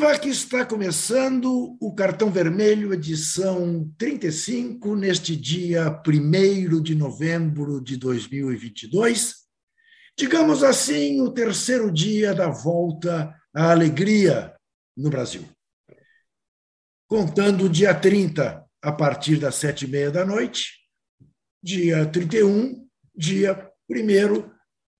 Viva que está começando o Cartão Vermelho, edição 35, neste dia 1 de novembro de 2022. Digamos assim, o terceiro dia da volta à alegria no Brasil. Contando o dia 30, a partir das sete e meia da noite, dia 31, dia 1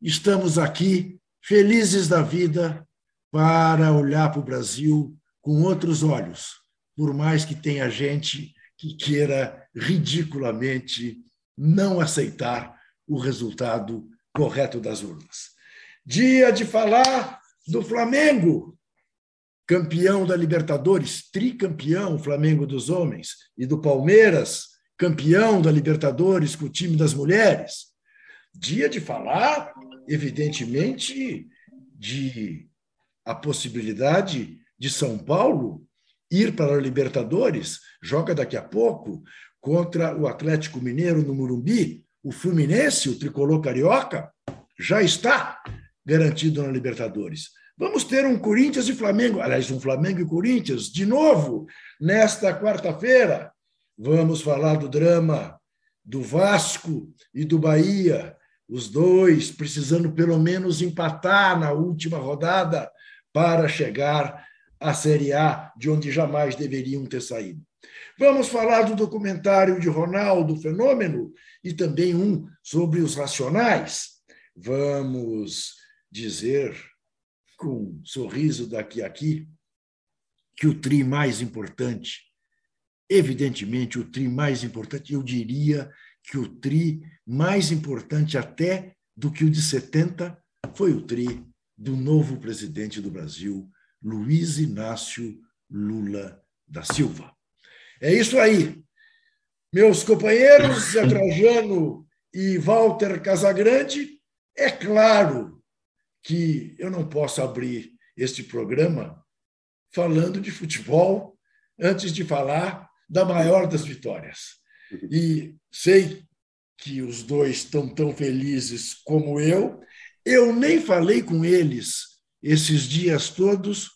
estamos aqui felizes da vida para olhar para o Brasil com outros olhos, por mais que tenha gente que queira ridiculamente não aceitar o resultado correto das urnas. Dia de falar do Flamengo, campeão da Libertadores, tricampeão, Flamengo dos homens, e do Palmeiras, campeão da Libertadores com o time das mulheres. Dia de falar, evidentemente, de a possibilidade de São Paulo ir para a Libertadores, joga daqui a pouco contra o Atlético Mineiro no Murumbi, o Fluminense, o tricolor carioca, já está garantido na Libertadores. Vamos ter um Corinthians e Flamengo, aliás, um Flamengo e Corinthians, de novo, nesta quarta-feira. Vamos falar do drama do Vasco e do Bahia, os dois precisando pelo menos empatar na última rodada para chegar à Série A, de onde jamais deveriam ter saído. Vamos falar do documentário de Ronaldo Fenômeno e também um sobre os racionais. Vamos dizer, com um sorriso daqui a aqui, que o tri mais importante, evidentemente, o tri mais importante, eu diria que o tri mais importante até do que o de 70 foi o tri do novo presidente do Brasil, Luiz Inácio Lula da Silva. É isso aí. Meus companheiros, Zé Trajano e Walter Casagrande, é claro que eu não posso abrir este programa falando de futebol antes de falar da maior das vitórias. E sei que os dois estão tão felizes como eu, eu nem falei com eles esses dias todos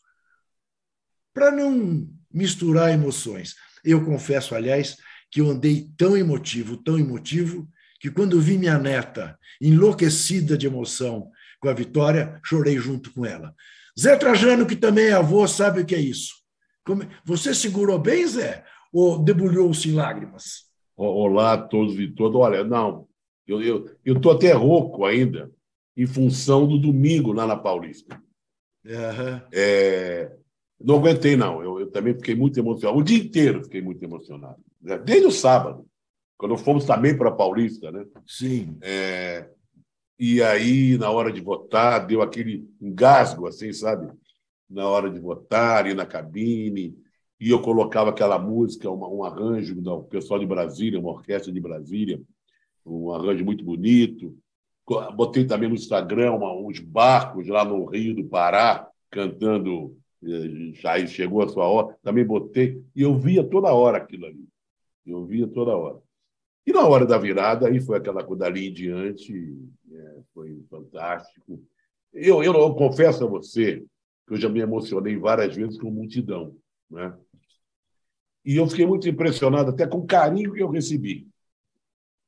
para não misturar emoções. Eu confesso, aliás, que eu andei tão emotivo, tão emotivo, que quando vi minha neta enlouquecida de emoção com a vitória, chorei junto com ela. Zé Trajano, que também é avô, sabe o que é isso. Você segurou bem, Zé? Ou debulhou-se em lágrimas? Olá a todos e todas. Olha, não, eu estou até rouco ainda, em função do domingo lá na Paulista. Uhum. É, não aguentei, não. Eu, eu, também fiquei muito emocionado. O dia inteiro fiquei muito emocionado. Desde o sábado, quando fomos também para a Paulista, né? Sim. É, e aí, na hora de votar, deu aquele engasgo, assim, sabe? Na hora de votar, ir na cabine. E eu colocava aquela música, uma, um arranjo do pessoal de Brasília, uma orquestra de Brasília, um arranjo muito bonito. Botei também no Instagram uns barcos lá no Rio do Pará, cantando já eh, chegou a sua hora. Também botei, e eu via toda hora aquilo ali. Eu via toda hora. E na hora da virada, aí foi aquela coisa dali em diante, é, foi fantástico. Eu, eu, eu, confesso a você que eu já me emocionei várias vezes com multidão. Né? E eu fiquei muito impressionado até com o carinho que eu recebi.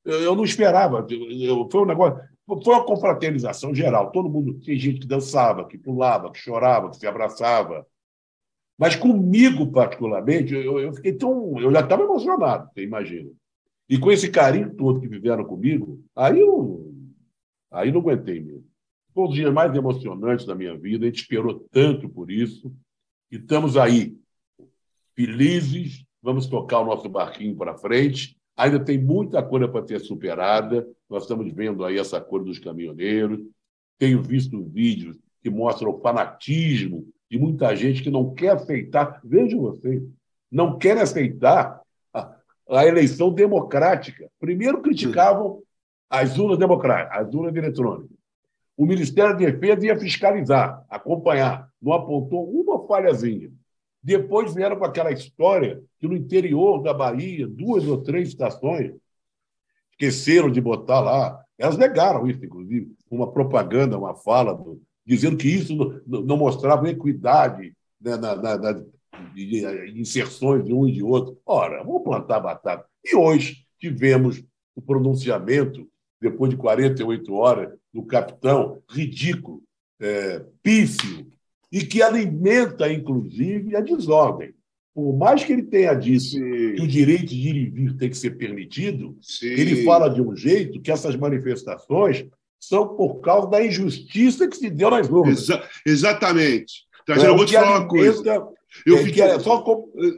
Eu, eu não esperava. Eu, foi um negócio. Foi uma confraternização geral. Todo mundo tinha gente que dançava, que pulava, que chorava, que se abraçava. Mas comigo, particularmente, eu, eu fiquei tão. Eu já estava emocionado, você imagina. E com esse carinho todo que viveram comigo, aí eu aí não aguentei mesmo. Foi um dos dias mais emocionantes da minha vida. A gente esperou tanto por isso. E estamos aí, felizes. Vamos tocar o nosso barquinho para frente. Ainda tem muita coisa para ser superada. Nós estamos vendo aí essa cor dos caminhoneiros. Tenho visto vídeos que mostram o fanatismo de muita gente que não quer aceitar. Vejam vocês, não quer aceitar a, a eleição democrática. Primeiro criticavam as urnas democráticas, as urnas eletrônicas. O Ministério da Defesa ia fiscalizar, acompanhar, não apontou uma falhazinha. Depois vieram com aquela história que no interior da Bahia, duas ou três estações esqueceram de botar lá. Elas negaram isso, inclusive, uma propaganda, uma fala, do, dizendo que isso não, mostrava equidade né, na, na, na, inserções de um e de outro. Ora, vamos plantar batata. E hoje tivemos o pronunciamento, depois de 48 horas, do capitão, ridículo, é, pífio, e que alimenta, inclusive, a desordem. Por mais que ele tenha dito Sim. que o direito de ir e vir tem que ser permitido, Sim. ele fala de um jeito que essas manifestações são por causa da injustiça que se deu nas urnas. Exa exatamente. Então, é, eu vou te falar uma coisa. Eu é, fiquei... é, só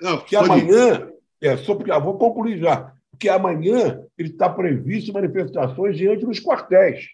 Não, que amanhã, é, só porque, ah, vou concluir já, porque amanhã ele está previsto manifestações diante dos quartéis,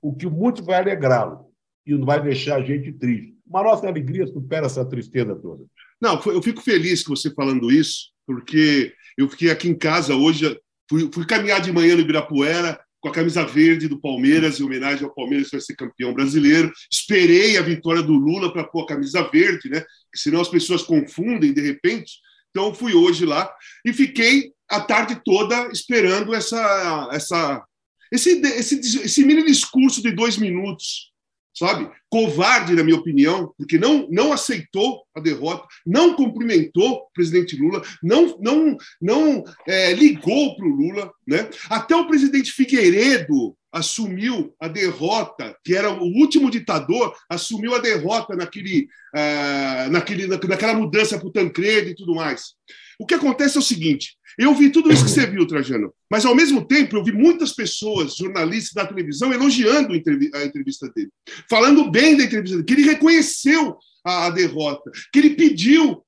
o que muito vai alegrá-lo e não vai deixar a gente triste. Uma nossa alegria supera essa tristeza toda. Não, eu fico feliz com você falando isso, porque eu fiquei aqui em casa hoje, fui, fui caminhar de manhã no Ibirapuera com a camisa verde do Palmeiras, em homenagem ao Palmeiras que vai ser campeão brasileiro. Esperei a vitória do Lula para pôr a camisa verde, né? senão as pessoas confundem de repente. Então fui hoje lá e fiquei a tarde toda esperando essa, essa, esse, esse, esse mini discurso de dois minutos sabe? Covarde, na minha opinião, porque não, não aceitou a derrota, não cumprimentou o presidente Lula, não, não, não é, ligou para o Lula. Né? Até o presidente Figueiredo assumiu a derrota, que era o último ditador, assumiu a derrota naquele, uh, naquele, naquela mudança para o Tancredo e tudo mais. O que acontece é o seguinte: eu vi tudo isso que você viu, Trajano, mas ao mesmo tempo eu vi muitas pessoas, jornalistas da televisão, elogiando a entrevista dele, falando bem da entrevista dele, que ele reconheceu a, derrota, que ele pediu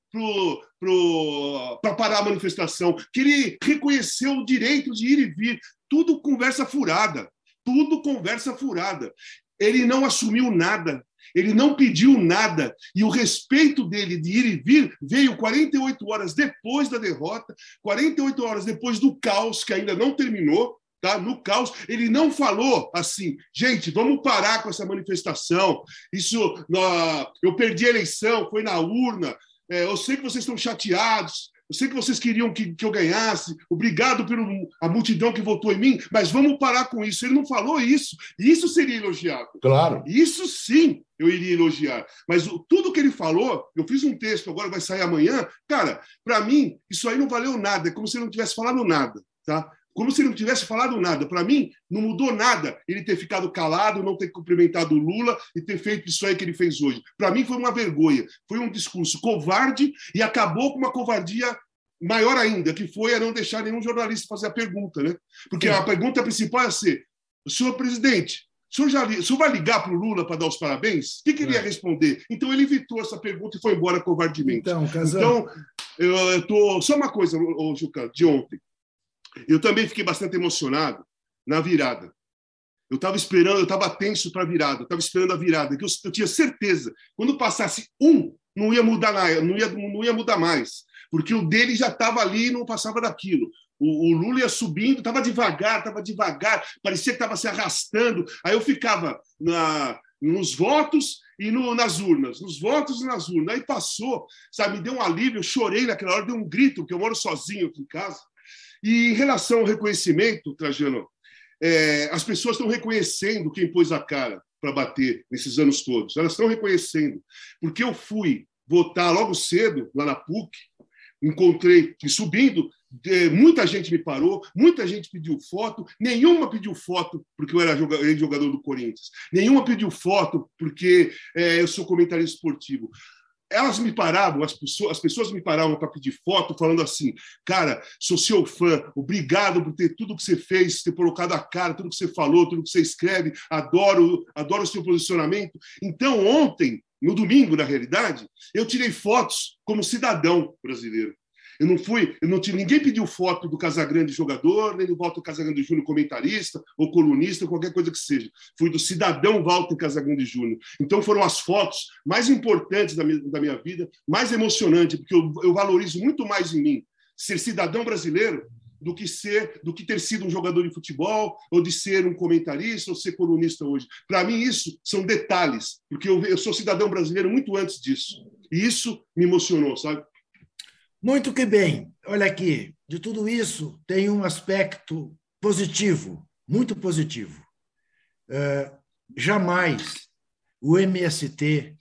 para parar a manifestação, que ele reconheceu o direito de ir e vir. Tudo conversa furada. Tudo conversa furada. Ele não assumiu nada. Ele não pediu nada e o respeito dele de ir e vir veio 48 horas depois da derrota, 48 horas depois do caos que ainda não terminou. Tá? No caos, ele não falou assim, gente, vamos parar com essa manifestação. Isso, eu perdi a eleição, foi na urna. É, eu sei que vocês estão chateados, eu sei que vocês queriam que, que eu ganhasse, obrigado pela multidão que votou em mim, mas vamos parar com isso. Ele não falou isso. Isso seria elogiado. Claro. Isso sim eu iria elogiar. Mas o, tudo que ele falou, eu fiz um texto, agora vai sair amanhã. Cara, para mim, isso aí não valeu nada. É como se ele não tivesse falado nada. Tá? Como se ele não tivesse falado nada. Para mim, não mudou nada ele ter ficado calado, não ter cumprimentado o Lula e ter feito isso aí que ele fez hoje. Para mim, foi uma vergonha. Foi um discurso covarde e acabou com uma covardia maior ainda, que foi a não deixar nenhum jornalista fazer a pergunta. Né? Porque Sim. a pergunta principal é ser: senhor presidente, o senhor, já, o senhor vai ligar para o Lula para dar os parabéns? O que, que ele ia é. responder? Então ele evitou essa pergunta e foi embora covardemente. Então, então eu, eu tô. Só uma coisa, Juca, de ontem. Eu também fiquei bastante emocionado na virada. Eu estava esperando, eu estava tenso para a virada, estava esperando a virada, que eu, eu, tinha certeza, quando passasse um, não ia mudar nada, não ia, não ia mudar mais, porque o dele já estava ali e não passava daquilo. O, o Lula ia subindo, estava devagar, estava devagar, parecia que estava se arrastando. Aí eu ficava na, nos votos e no, nas urnas, nos votos e nas urnas. Aí passou, sabe, me deu um alívio, eu chorei naquela hora, dei um grito, porque eu moro sozinho aqui em casa. E em relação ao reconhecimento, Trajano, é, as pessoas estão reconhecendo quem pôs a cara para bater nesses anos todos. Elas estão reconhecendo. Porque eu fui votar logo cedo, lá na PUC, encontrei, e subindo, muita gente me parou, muita gente pediu foto, nenhuma pediu foto porque eu era jogador do Corinthians, nenhuma pediu foto porque é, eu sou comentarista esportivo elas me paravam, as pessoas, as pessoas me paravam para pedir foto, falando assim: cara, sou seu fã, obrigado por ter tudo que você fez, ter colocado a cara, tudo que você falou, tudo que você escreve, adoro, adoro o seu posicionamento. Então, ontem, no domingo, na realidade, eu tirei fotos como cidadão brasileiro. Eu não fui, eu não tinha, ninguém pediu foto do Casagrande jogador, nem do Walter Casagrande Júnior comentarista ou colunista, qualquer coisa que seja. Fui do cidadão Walter Casagrande Júnior. Então foram as fotos mais importantes da minha, da minha vida, mais emocionantes, porque eu, eu valorizo muito mais em mim ser cidadão brasileiro do que ser, do que ter sido um jogador de futebol ou de ser um comentarista ou ser colunista hoje. Para mim isso são detalhes, porque eu, eu sou cidadão brasileiro muito antes disso. E isso me emocionou, sabe? Muito que bem. Olha aqui, de tudo isso tem um aspecto positivo, muito positivo. Uh, jamais o MST,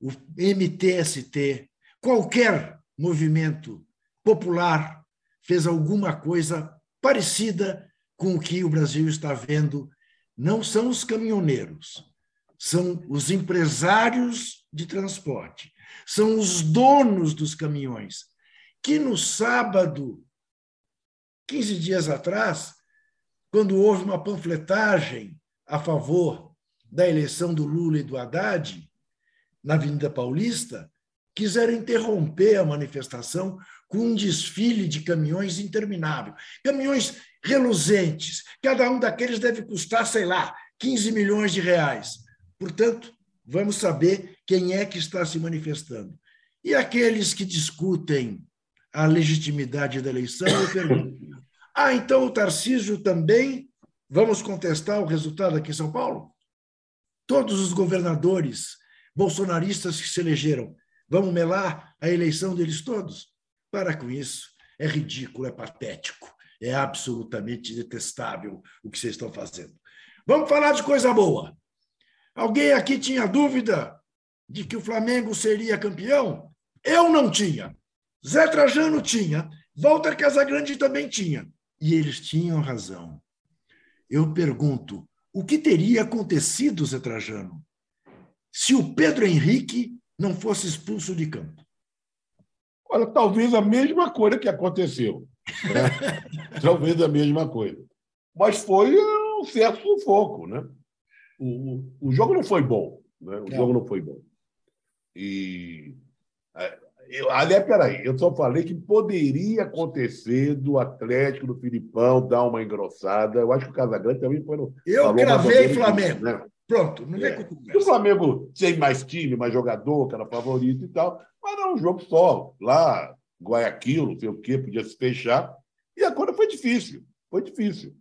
o MTST, qualquer movimento popular fez alguma coisa parecida com o que o Brasil está vendo. Não são os caminhoneiros, são os empresários de transporte, são os donos dos caminhões, que no sábado, 15 dias atrás, quando houve uma panfletagem a favor da eleição do Lula e do Haddad, na Avenida Paulista, quiseram interromper a manifestação com um desfile de caminhões interminável. Caminhões reluzentes. Cada um daqueles deve custar, sei lá, 15 milhões de reais. Portanto, vamos saber quem é que está se manifestando. E aqueles que discutem a legitimidade da eleição, eu pergunto: ah, então o Tarcísio também vamos contestar o resultado aqui em São Paulo? Todos os governadores bolsonaristas que se elegeram, vamos melar a eleição deles todos? Para com isso. É ridículo, é patético, é absolutamente detestável o que vocês estão fazendo. Vamos falar de coisa boa. Alguém aqui tinha dúvida de que o Flamengo seria campeão? Eu não tinha. Zé Trajano tinha. Walter Casagrande também tinha. E eles tinham razão. Eu pergunto: o que teria acontecido, Zé Trajano, se o Pedro Henrique não fosse expulso de campo? Olha, talvez a mesma coisa que aconteceu. Né? talvez a mesma coisa. Mas foi um certo sufoco, né? O, o jogo não foi bom. Né? O jogo não foi bom. E. Eu, aliás, peraí, eu só falei que poderia acontecer do Atlético, do Filipão, dar uma engrossada. Eu acho que o Casagrande também foi no. Eu cravei Flamengo. Né? Pronto, não vem é. com. O Flamengo tem mais time, mais jogador, que era favorito e tal, mas era um jogo só. Lá, Guayaquil, não sei o quê, podia se fechar. E agora foi difícil. Foi difícil.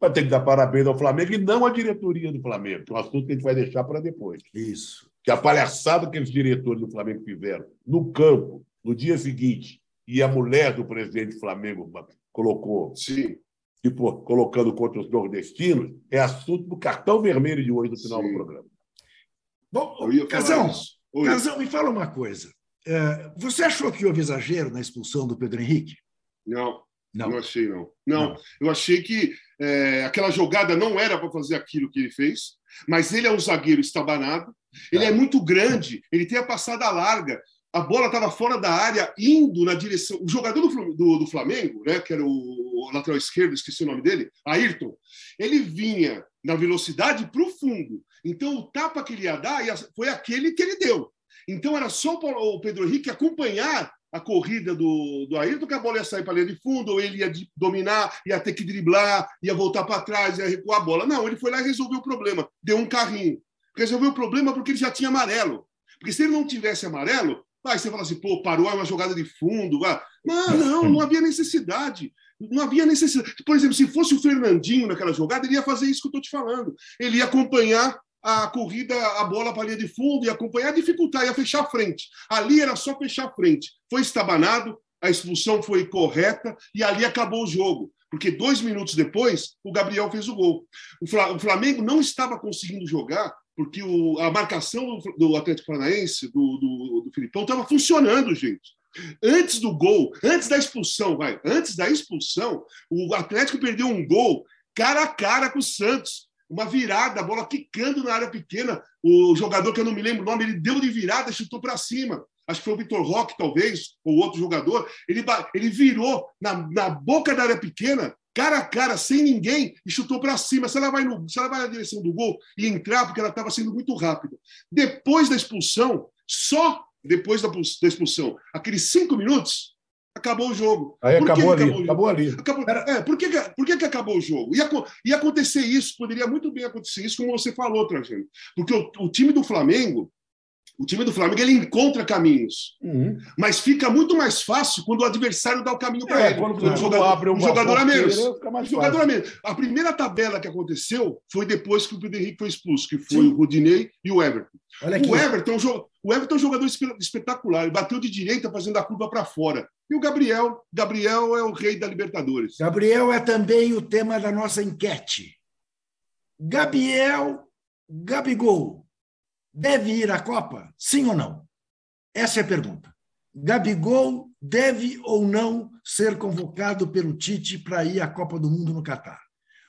Vai ter que dar parabéns ao Flamengo e não à diretoria do Flamengo, que é um assunto que a gente vai deixar para depois. Isso. Que a palhaçada que os diretores do Flamengo fizeram no campo, no dia seguinte, e a mulher do presidente do Flamengo colocou Sim tipo, colocando contra os nordestinos, é assunto do cartão vermelho de hoje, no final Sim. do programa. Bom, Casão, Casão, me fala uma coisa. É, você achou que houve exagero na expulsão do Pedro Henrique? Não, não, não achei, não. não. não. eu achei que é, aquela jogada não era para fazer aquilo que ele fez, mas ele é um zagueiro estabanado, ele é muito grande, ele tem a passada larga, a bola estava fora da área, indo na direção. O jogador do, do, do, Flamengo, né, que era o lateral esquerdo, esqueci o nome dele, Ayrton, ele vinha na velocidade para o fundo. Então, o tapa que ele ia dar foi aquele que ele deu. Então, era só o Pedro Henrique acompanhar a corrida do, do Ayrton, que a bola ia sair para a linha de fundo, ou ele ia dominar, ia ter que driblar, ia voltar para trás, ia recuar a bola. Não, ele foi lá e resolveu o problema. Deu um carrinho. Resolveu o problema porque ele já tinha amarelo. Porque se ele não tivesse amarelo, Aí você fala assim, pô, parou, é uma jogada de fundo. Não, não, não havia necessidade. Não havia necessidade. Por exemplo, se fosse o Fernandinho naquela jogada, ele ia fazer isso que eu estou te falando. Ele ia acompanhar a corrida, a bola para a linha de fundo, ia acompanhar, dificultar, ia fechar a frente. Ali era só fechar a frente. Foi estabanado, a expulsão foi correta e ali acabou o jogo. Porque dois minutos depois, o Gabriel fez o gol. O Flamengo não estava conseguindo jogar porque o, a marcação do, Atlético Paranaense, do, do, do Filipão, estava funcionando, gente. Antes do gol, antes da expulsão, vai, antes da expulsão, o Atlético perdeu um gol cara a cara com o Santos. Uma virada, a bola quicando na área pequena. O jogador, que eu não me lembro o nome, ele deu de virada, chutou para cima. Acho que foi o Vitor Roque, talvez, ou outro jogador. Ele, ele virou na, na boca da área pequena cara a cara, sem ninguém, e chutou para cima. Se ela, vai no, se ela vai na direção do gol e entrar, porque ela estava sendo muito rápida. Depois da expulsão, só depois da, da expulsão, aqueles cinco minutos, acabou o jogo. Aí por acabou, ali, acabou, acabou ali. Acabou, é, por que, por que, que acabou o jogo? Ia, ia acontecer isso, poderia muito bem acontecer isso, como você falou, Trajano. Porque o, o time do Flamengo o time do Flamengo ele encontra caminhos, uhum. mas fica muito mais fácil quando o adversário dá o caminho para é, ele. Quando o jogador, abre um jogador a menos. jogador a menos. A primeira tabela que aconteceu foi depois que o Pedro Henrique foi expulso, que foi Sim. o Rudinei e o Everton. O Everton, o Everton é um jogador espetacular. Ele bateu de direita fazendo a curva para fora. E o Gabriel, Gabriel é o rei da Libertadores. Gabriel é também o tema da nossa enquete. Gabriel Gabigol deve ir à Copa? Sim ou não? Essa é a pergunta. Gabigol deve ou não ser convocado pelo Tite para ir à Copa do Mundo no Catar?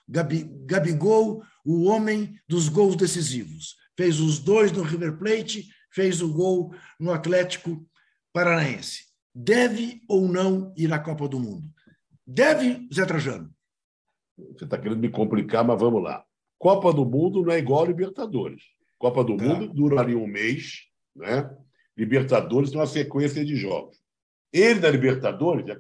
Gabigol, o homem dos gols decisivos. Fez os dois no River Plate, fez o gol no Atlético Paranaense. Deve ou não ir à Copa do Mundo? Deve, Zé Trajano? Você está querendo me complicar, mas vamos lá. Copa do Mundo não é igual a Libertadores. Copa do tá. Mundo duraria um mês, né? Libertadores tem uma sequência de jogos. Ele na Libertadores é,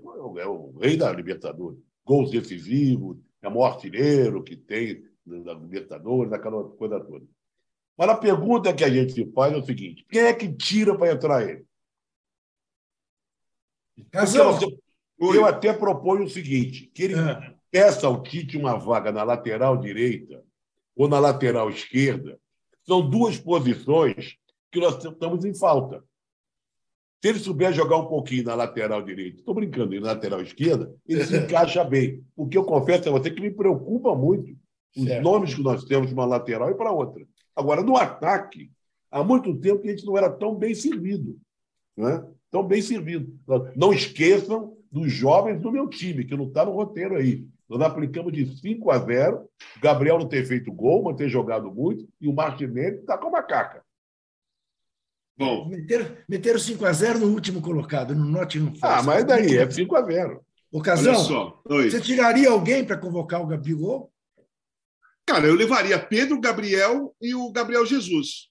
é o rei da Libertadores. Gols decisivos, é o maior artilheiro que tem da Libertadores, aquela coisa toda. Mas a pergunta que a gente se faz é o seguinte: quem é que tira para entrar ele? Casão. Eu até proponho o seguinte: que ele é. peça ao Tite uma vaga na lateral direita ou na lateral esquerda. São duas posições que nós estamos em falta. Se ele souber jogar um pouquinho na lateral direita, estou brincando, e na lateral esquerda, ele se encaixa bem. O que eu confesso a você que me preocupa muito os certo. nomes que nós temos de uma lateral e para outra. Agora, no ataque, há muito tempo que a gente não era tão bem servido. Né? Tão bem servido. Não esqueçam dos jovens do meu time, que não está no roteiro aí. Nós aplicamos de 5 a 0. O Gabriel não ter feito gol, mas ter jogado muito, e o Martinelli está com a macaca. Bom. Meteram, meteram 5x0 no último colocado, no Nottingham Forest. Ah, mas daí é 5x0. Ocasão, você tiraria alguém para convocar o Gabigol? Cara, eu levaria Pedro, Gabriel e o Gabriel Jesus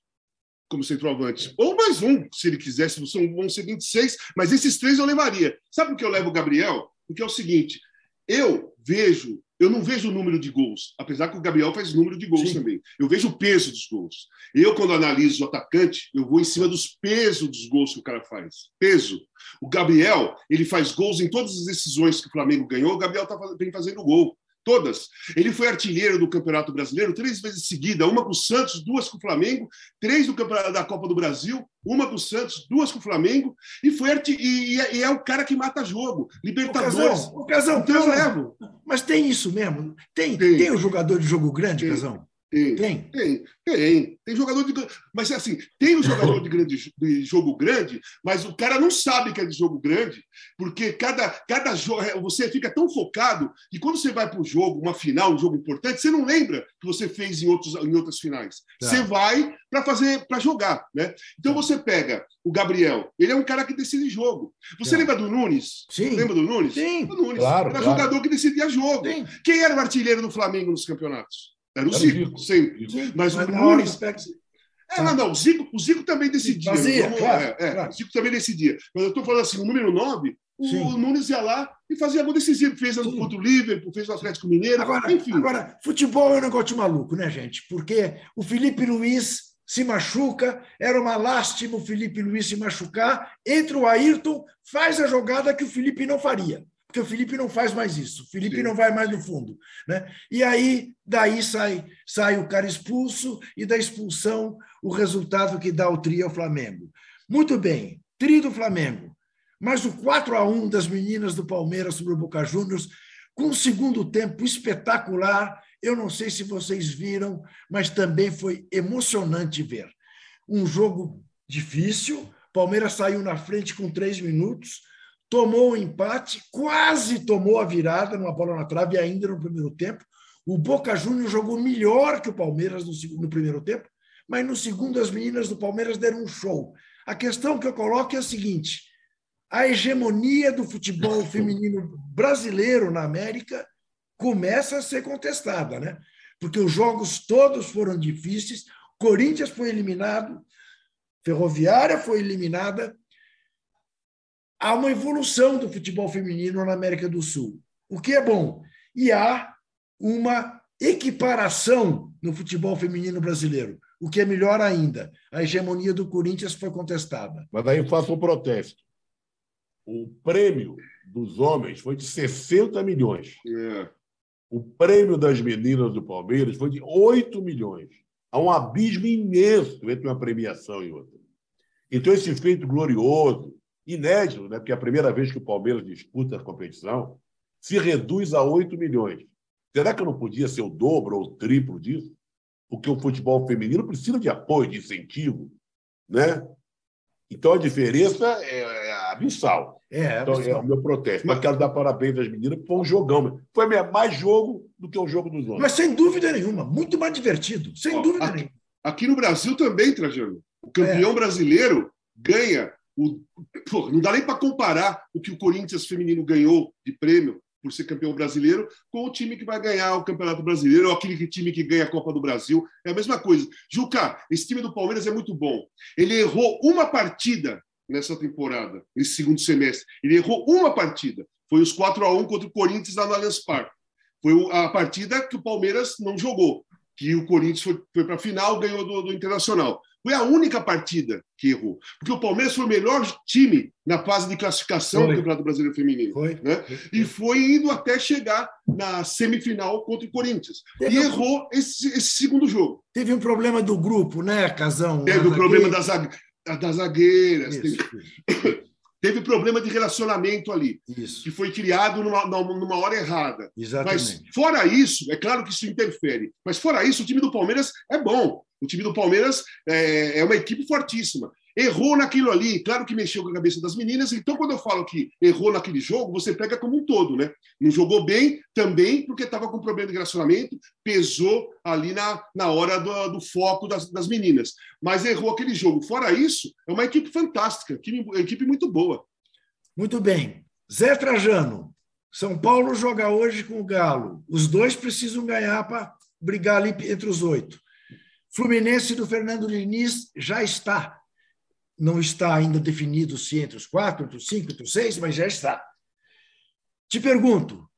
como centroavante. Ou mais um, se ele quisesse. São, vão ser 26, mas esses três eu levaria. Sabe por que eu levo o Gabriel? Porque é o seguinte: eu vejo eu não vejo o número de gols, apesar que o Gabriel faz número de gols Sim. também. Eu vejo o peso dos gols. Eu, quando analiso o atacante, eu vou em cima dos pesos dos gols que o cara faz. Peso. O Gabriel, ele faz gols em todas as decisões que o Flamengo ganhou, o Gabriel tá, vem fazendo gol todas. Ele foi artilheiro do Campeonato Brasileiro três vezes seguida, uma com o Santos, duas com o Flamengo, três do Campeonato da Copa do Brasil, uma com o Santos, duas com o Flamengo, e foi arti... e, é, e é o cara que mata jogo. Libertadores. O Casão, então eu levo. Mas tem isso mesmo? Tem, tem. tem o jogador de jogo grande. Casão? Tem, tem, tem, tem. Tem jogador de. Mas assim, tem o um jogador de, grande, de jogo grande, mas o cara não sabe que é de jogo grande, porque cada, cada jogo. É, você fica tão focado que quando você vai para o jogo, uma final, um jogo importante, você não lembra que você fez em, outros, em outras finais. Tá. Você vai para fazer, para jogar. Né? Então tá. você pega o Gabriel, ele é um cara que decide jogo. Você tá. lembra do Nunes? Sim. Lembra do Nunes? Sim. O Nunes claro, era claro. jogador que decidia jogo. Sim. Quem era o artilheiro do Flamengo nos campeonatos? Era o Zico, sempre. Sim, mas, mas o Nunes. É, não, não, o Zico, o Zico também decidia. Fazia, claro, é, é, claro. O Zico também decidia. Mas eu estou falando assim, o número 9, o Nunes ia lá e fazia gol decisivo. Fez Sim. contra o Liverpool, fez o Atlético Mineiro, agora, enfim. Agora, futebol é um negócio maluco, né, gente? Porque o Felipe Luiz se machuca, era uma lástima o Felipe Luiz se machucar, entra o Ayrton, faz a jogada que o Felipe não faria porque o Felipe não faz mais isso, o Felipe Sim. não vai mais no fundo. Né? E aí, daí sai, sai o cara expulso, e da expulsão, o resultado que dá o tri ao Flamengo. Muito bem, tri do Flamengo. Mas o 4 a 1 das meninas do Palmeiras sobre o Boca Juniors, com um segundo tempo espetacular, eu não sei se vocês viram, mas também foi emocionante ver. Um jogo difícil, Palmeiras saiu na frente com três minutos, tomou o empate, quase tomou a virada numa bola na trave ainda no primeiro tempo. O Boca Juniors jogou melhor que o Palmeiras no, segundo, no primeiro tempo, mas no segundo as meninas do Palmeiras deram um show. A questão que eu coloco é a seguinte: a hegemonia do futebol feminino brasileiro na América começa a ser contestada, né? Porque os jogos todos foram difíceis. Corinthians foi eliminado, Ferroviária foi eliminada, há uma evolução do futebol feminino na América do Sul, o que é bom. E há uma equiparação no futebol feminino brasileiro, o que é melhor ainda. A hegemonia do Corinthians foi contestada. Mas aí eu faço um protesto. O prêmio dos homens foi de 60 milhões. É. O prêmio das meninas do Palmeiras foi de 8 milhões. Há um abismo imenso entre uma premiação e outra. Então, esse feito glorioso inédito, né? porque é a primeira vez que o Palmeiras disputa a competição, se reduz a 8 milhões. Será que não podia ser o dobro ou o triplo disso? porque o futebol feminino precisa de apoio, de incentivo, né? Então a diferença é, é abissal. É, então é o meu protesto. Mas quero dar parabéns às meninas, foi um jogão. Foi mais jogo do que o jogo dos homens. Mas sem dúvida nenhuma, muito mais divertido, sem Ó, dúvida aqui, nenhuma. Aqui no Brasil também, Trajano. O campeão é. brasileiro ganha. O... Pô, não dá nem para comparar o que o Corinthians feminino ganhou de prêmio por ser campeão brasileiro, com o time que vai ganhar o Campeonato Brasileiro, ou aquele time que ganha a Copa do Brasil. É a mesma coisa. Juca, esse time do Palmeiras é muito bom. Ele errou uma partida nessa temporada, nesse segundo semestre. Ele errou uma partida. Foi os 4 a 1 contra o Corinthians lá no Allianz Parque. Foi a partida que o Palmeiras não jogou, que o Corinthians foi, foi para a final, ganhou do, do Internacional. Foi a única partida que errou. Porque o Palmeiras foi o melhor time na fase de classificação foi. do Campeonato Brasileiro Feminino. Foi. Né? E foi indo até chegar na semifinal contra o Corinthians. Teve e um... errou esse, esse, segundo jogo. Teve um problema do grupo, né, Casão? Teve o um problema das, das zagueiras. Isso, teve... Isso. Teve problema de relacionamento ali, isso. que foi criado numa, numa hora errada. Exatamente. Mas fora isso, é claro que isso interfere, mas fora isso, o time do Palmeiras é bom. O time do Palmeiras é, é uma equipe fortíssima. Errou naquilo ali, claro que mexeu com a cabeça das meninas. Então, quando eu falo que errou naquele jogo, você pega como um todo, né? Não jogou bem também porque estava com problema de relacionamento, pesou ali na, na hora do, do foco das, das meninas. Mas errou aquele jogo. Fora isso, é uma equipe fantástica, equipe, equipe muito boa. Muito bem. Zé Trajano, São Paulo joga hoje com o Galo. Os dois precisam ganhar para brigar ali entre os oito. Fluminense do Fernando Diniz já está. Não está ainda definido se entre os quatro, entre os cinco, entre os seis, mas já está. Te pergunto,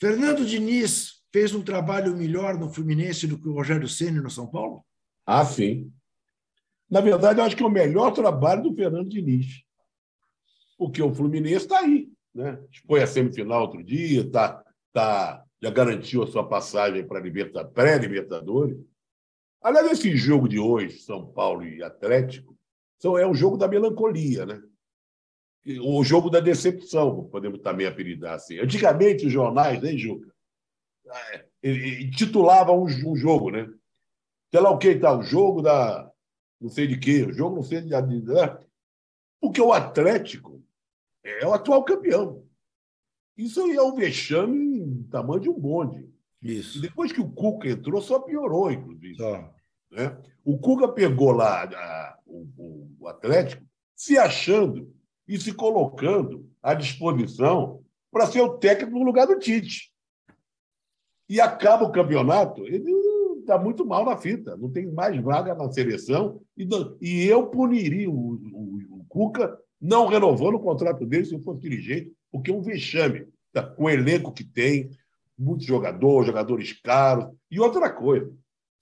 Fernando Diniz fez um trabalho melhor no Fluminense do que o Rogério Ceni no São Paulo? Ah, sim. Na verdade, eu acho que é o melhor trabalho do Fernando Diniz. Porque o Fluminense está aí. Né? Foi a semifinal outro dia, tá, tá, já garantiu a sua passagem para a pré-Libertadores. Aliás, esse jogo de hoje, São Paulo e Atlético, é um jogo da melancolia, né? O jogo da decepção, podemos também apelidar assim. Antigamente, os jornais, né, Juca? É, titulavam um, jogo, né? Sei lá o que tal, tá, o jogo da não sei de quê, o jogo não sei de. Né? Porque o Atlético é o atual campeão. Isso aí é um vexame tamanho de um bonde. Isso. E depois que o Cuca entrou, só piorou, inclusive. Só. Né? O Cuca pegou lá a, o, o Atlético se achando e se colocando à disposição para ser o técnico no lugar do Tite. E acaba o campeonato, ele está muito mal na fita, não tem mais vaga na seleção. E, e eu puniria o, o, o, Cuca não renovando o contrato dele se eu fosse dirigente, porque é um vexame tá? com o elenco que tem, muitos jogadores, jogadores caros. E outra coisa,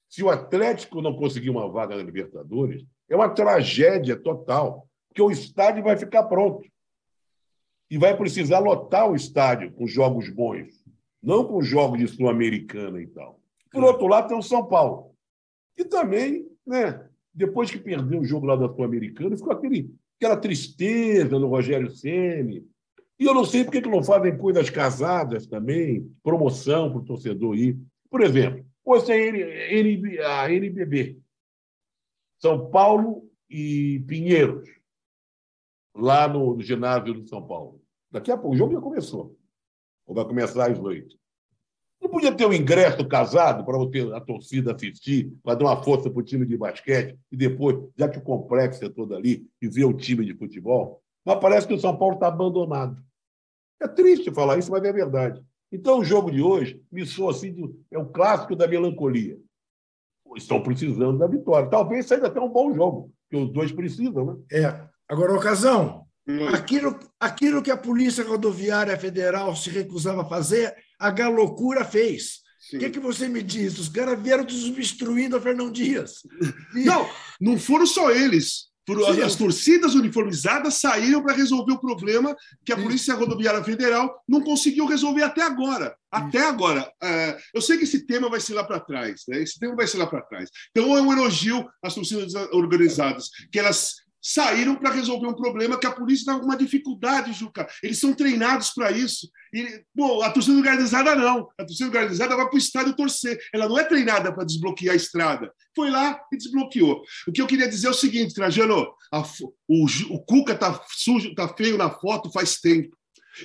se o Atlético não conseguir uma vaga na Libertadores, é uma tragédia total, porque o estádio vai ficar pronto. E vai precisar lotar o estádio com jogos bons, não com jogos de Sul-Americana e tal. Por outro lado, tem o São Paulo. E também, né, depois que perdeu o jogo lá da Sul-Americana, ficou aquele, aquela tristeza no Rogério Ceni e eu não sei por que não fazem coisas casadas também, promoção para o torcedor ir. Por exemplo, você é a NBB, São Paulo e Pinheiros, lá no, ginásio de São Paulo. Daqui a pouco, o jogo já começou. Ou vai começar às oito. Não podia ter um ingresso casado para a torcida assistir, para dar uma força para o time de basquete, e depois, já que o complexo é todo ali, e ver o time de futebol. Mas parece que o São Paulo está abandonado. É triste falar isso, mas é verdade. Então, o jogo de hoje me soa assim, é o clássico da melancolia. Estão precisando da vitória. Talvez seja até um bom jogo, que os dois precisam, né? É. Agora, ocasião, hum. aquilo, aquilo que a Polícia Rodoviária Federal se recusava a fazer, a Galocura fez. O que, que você me diz? Os caras vieram desobstruindo a Fernão Dias. E... Não, não foram só eles. Sim. As torcidas uniformizadas saíram para resolver o problema que a Polícia Rodoviária Federal não conseguiu resolver até agora. Até agora. É, eu sei que esse tema vai ser lá para trás, né? Esse tema vai ser lá para trás. Então, é um elogio às torcidas organizadas, que elas saíram para resolver um problema que a polícia está com uma dificuldade, Juca. Eles são treinados para isso. E, bom, a torcida organizada não. A torcida organizada vai para o estádio torcer. Ela não é treinada para desbloquear a estrada. Foi lá e desbloqueou. O que eu queria dizer é o seguinte, Trajano: a, o, o Cuca está sujo, está feio na foto faz tempo.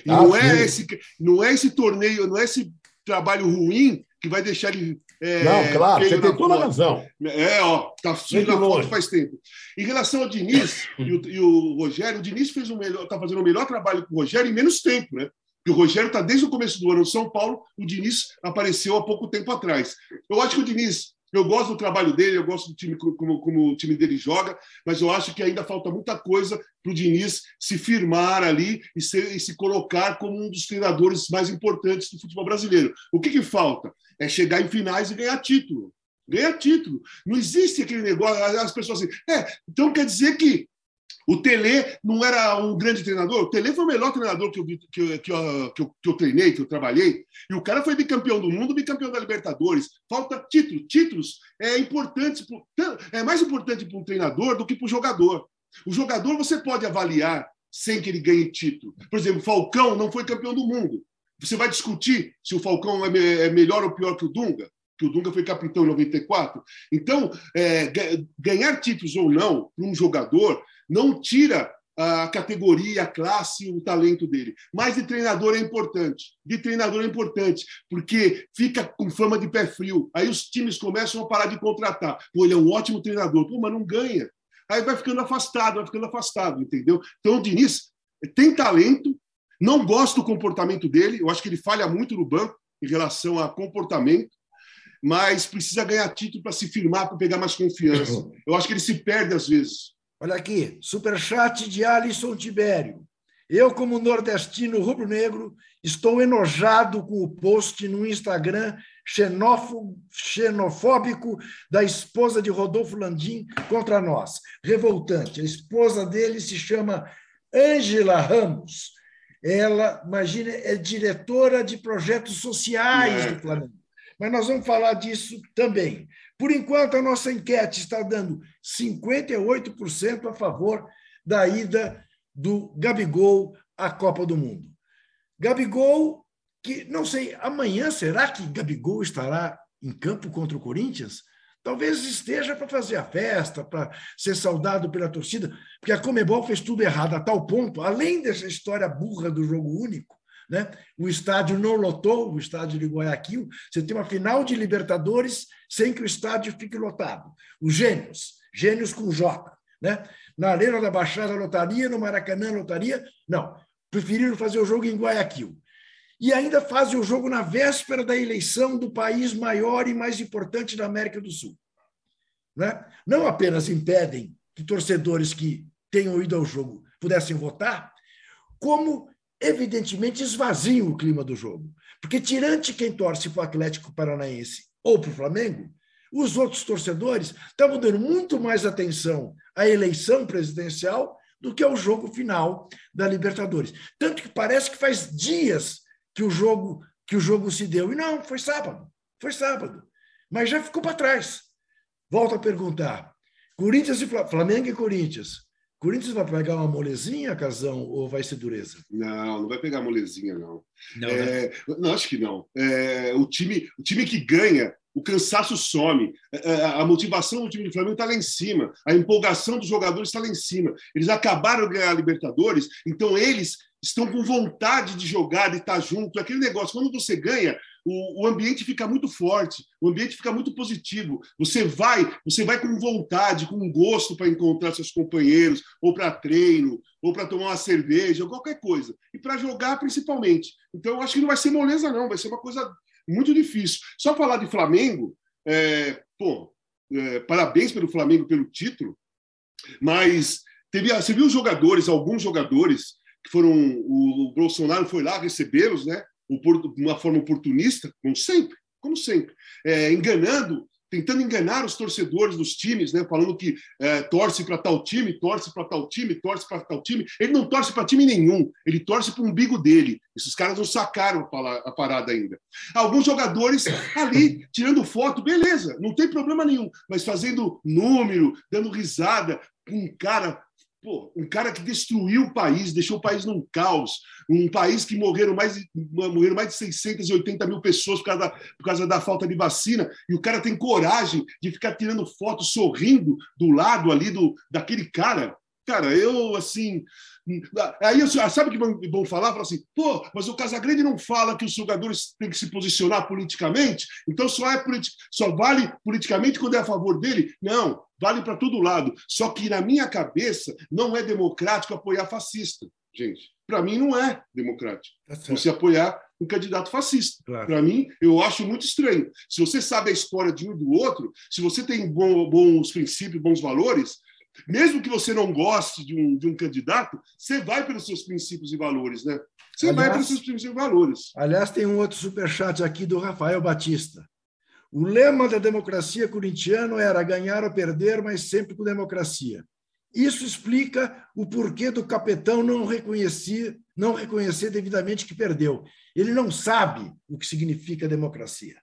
E ah, não, é esse, não é esse torneio, não é esse trabalho ruim que vai deixar ele. É, não, claro, você tem toda a razão. É, ó, tá sujo na foto faz tempo. Em relação ao Diniz e, o, e o Rogério, o Diniz fez um melhor, tá fazendo o melhor trabalho com o Rogério em menos tempo, né? Porque o Rogério está desde o começo do ano no São Paulo, o Diniz apareceu há pouco tempo atrás. Eu acho que o Diniz eu gosto do trabalho dele, eu gosto do time como, como o time dele joga, mas eu acho que ainda falta muita coisa para o Diniz se firmar ali e, ser, e, se colocar como um dos treinadores mais importantes do futebol brasileiro. O que, que falta? É chegar em finais e ganhar título. Ganhar título. Não existe aquele negócio, as pessoas assim, é, então quer dizer que o Tele não era um grande treinador. O Tele foi o melhor treinador que eu, que, eu, que, eu, que, eu, que eu treinei, que eu trabalhei. E o cara foi bicampeão do mundo, bicampeão da Libertadores. Falta título. Títulos é importante, é mais importante para um treinador do que para o jogador. O jogador você pode avaliar sem que ele ganhe título. Por exemplo, Falcão não foi campeão do mundo. Você vai discutir se o Falcão é, é melhor ou pior que o Dunga? Que o Dunga foi capitão em 94. Então, é, ganhar títulos ou não para um jogador não tira a categoria, a classe, o talento dele. Mas de treinador é importante. De treinador é importante, porque fica com fama de pé frio. Aí os times começam a parar de contratar. Pô, ele é um ótimo treinador. Pô, mas não ganha. Aí vai ficando afastado, vai ficando afastado, entendeu? Então o Diniz tem talento, não gosto do comportamento dele, eu acho que ele falha muito no banco em relação a comportamento, mas precisa ganhar título para se firmar, para pegar mais confiança. Eu acho que ele se perde às vezes. Olha aqui, superchat de Alisson Tibério. Eu, como nordestino rubro-negro, estou enojado com o post no Instagram xenofóbico da esposa de Rodolfo Landim contra nós. Revoltante. A esposa dele se chama Ângela Ramos. Ela, imagina, é diretora de projetos sociais é. do Flamengo. Mas nós vamos falar disso também. Por enquanto, a nossa enquete está dando 58% a favor da ida do Gabigol à Copa do Mundo. Gabigol, que não sei, amanhã será que Gabigol estará em campo contra o Corinthians? Talvez esteja para fazer a festa, para ser saudado pela torcida, porque a Comebol fez tudo errado a tal ponto, além dessa história burra do jogo único, né? O estádio não lotou, o estádio de Guayaquil. Você tem uma final de Libertadores sem que o estádio fique lotado. Os gênios, gênios com J. Né? Na Arena da Baixada lotaria, no Maracanã lotaria. Não, preferiram fazer o jogo em Guayaquil. E ainda fazem o jogo na véspera da eleição do país maior e mais importante da América do Sul. Né? Não apenas impedem que torcedores que tenham ido ao jogo pudessem votar, como evidentemente esvaziam o clima do jogo. Porque, tirante quem torce para o Atlético Paranaense ou para o Flamengo, os outros torcedores estavam dando muito mais atenção à eleição presidencial do que ao jogo final da Libertadores. Tanto que parece que faz dias que o jogo que o jogo se deu. E não, foi sábado. Foi sábado. Mas já ficou para trás. Volto a perguntar. Corinthians e Flamengo e Corinthians Corinthians vai pegar uma molezinha, Casão, ou vai ser dureza? Não, não vai pegar molezinha, não. Não, é, né? não acho que não. É, o, time, o time que ganha, o cansaço some, é, é, a motivação do time do Flamengo está lá em cima, a empolgação dos jogadores está lá em cima. Eles acabaram de ganhar a Libertadores, então eles estão com vontade de jogar, de estar junto. Aquele negócio, quando você ganha, o, o, ambiente fica muito forte, o ambiente fica muito positivo. Você vai, você vai com vontade, com gosto para encontrar seus companheiros, ou para treino, ou para tomar uma cerveja, ou qualquer coisa. E para jogar principalmente. Então, eu acho que não vai ser moleza, não, vai ser uma coisa muito difícil. Só falar de Flamengo, é, pô, é, parabéns pelo Flamengo pelo título, mas teve, você viu os jogadores, alguns jogadores que foram. O Bolsonaro foi lá recebê-los, né? de uma forma oportunista, como sempre, como sempre, é, enganando, tentando enganar os torcedores dos times, né, falando que é, torce para tal time, torce para tal time, torce para tal time. Ele não torce para time nenhum, ele torce para o umbigo dele. Esses caras não sacaram a parada ainda. Alguns jogadores ali, tirando foto, beleza, não tem problema nenhum, mas fazendo número, dando risada, com um cara Pô, um cara que destruiu o país, deixou o país num caos, um país que morreram mais, morreram mais de 680 mil pessoas por causa, da, por causa da falta de vacina, e o cara tem coragem de ficar tirando foto, sorrindo do lado ali do, daquele cara. Cara, eu, assim. Aí, sabe o que vão, vão falar? Falam assim, pô, mas o Casagrande não fala que os jogadores têm que se posicionar politicamente, então só, é só vale politicamente quando é a favor dele? Não, vale para todo lado. Só que, na minha cabeça, não é democrático apoiar fascista, gente. Para mim, não é democrático tá você apoiar um candidato fascista. Claro. Para mim, eu acho muito estranho. Se você sabe a história de um e do outro, se você tem bons princípios, bons valores, mesmo que você não goste de um, de um candidato, você vai pelos seus princípios e valores, né? Você aliás, vai pelos seus princípios e valores. Aliás, tem um outro superchat aqui do Rafael Batista. O lema da democracia corintiana era ganhar ou perder, mas sempre com democracia. Isso explica o porquê do capitão não reconhecer, não reconhecer devidamente que perdeu. Ele não sabe o que significa democracia.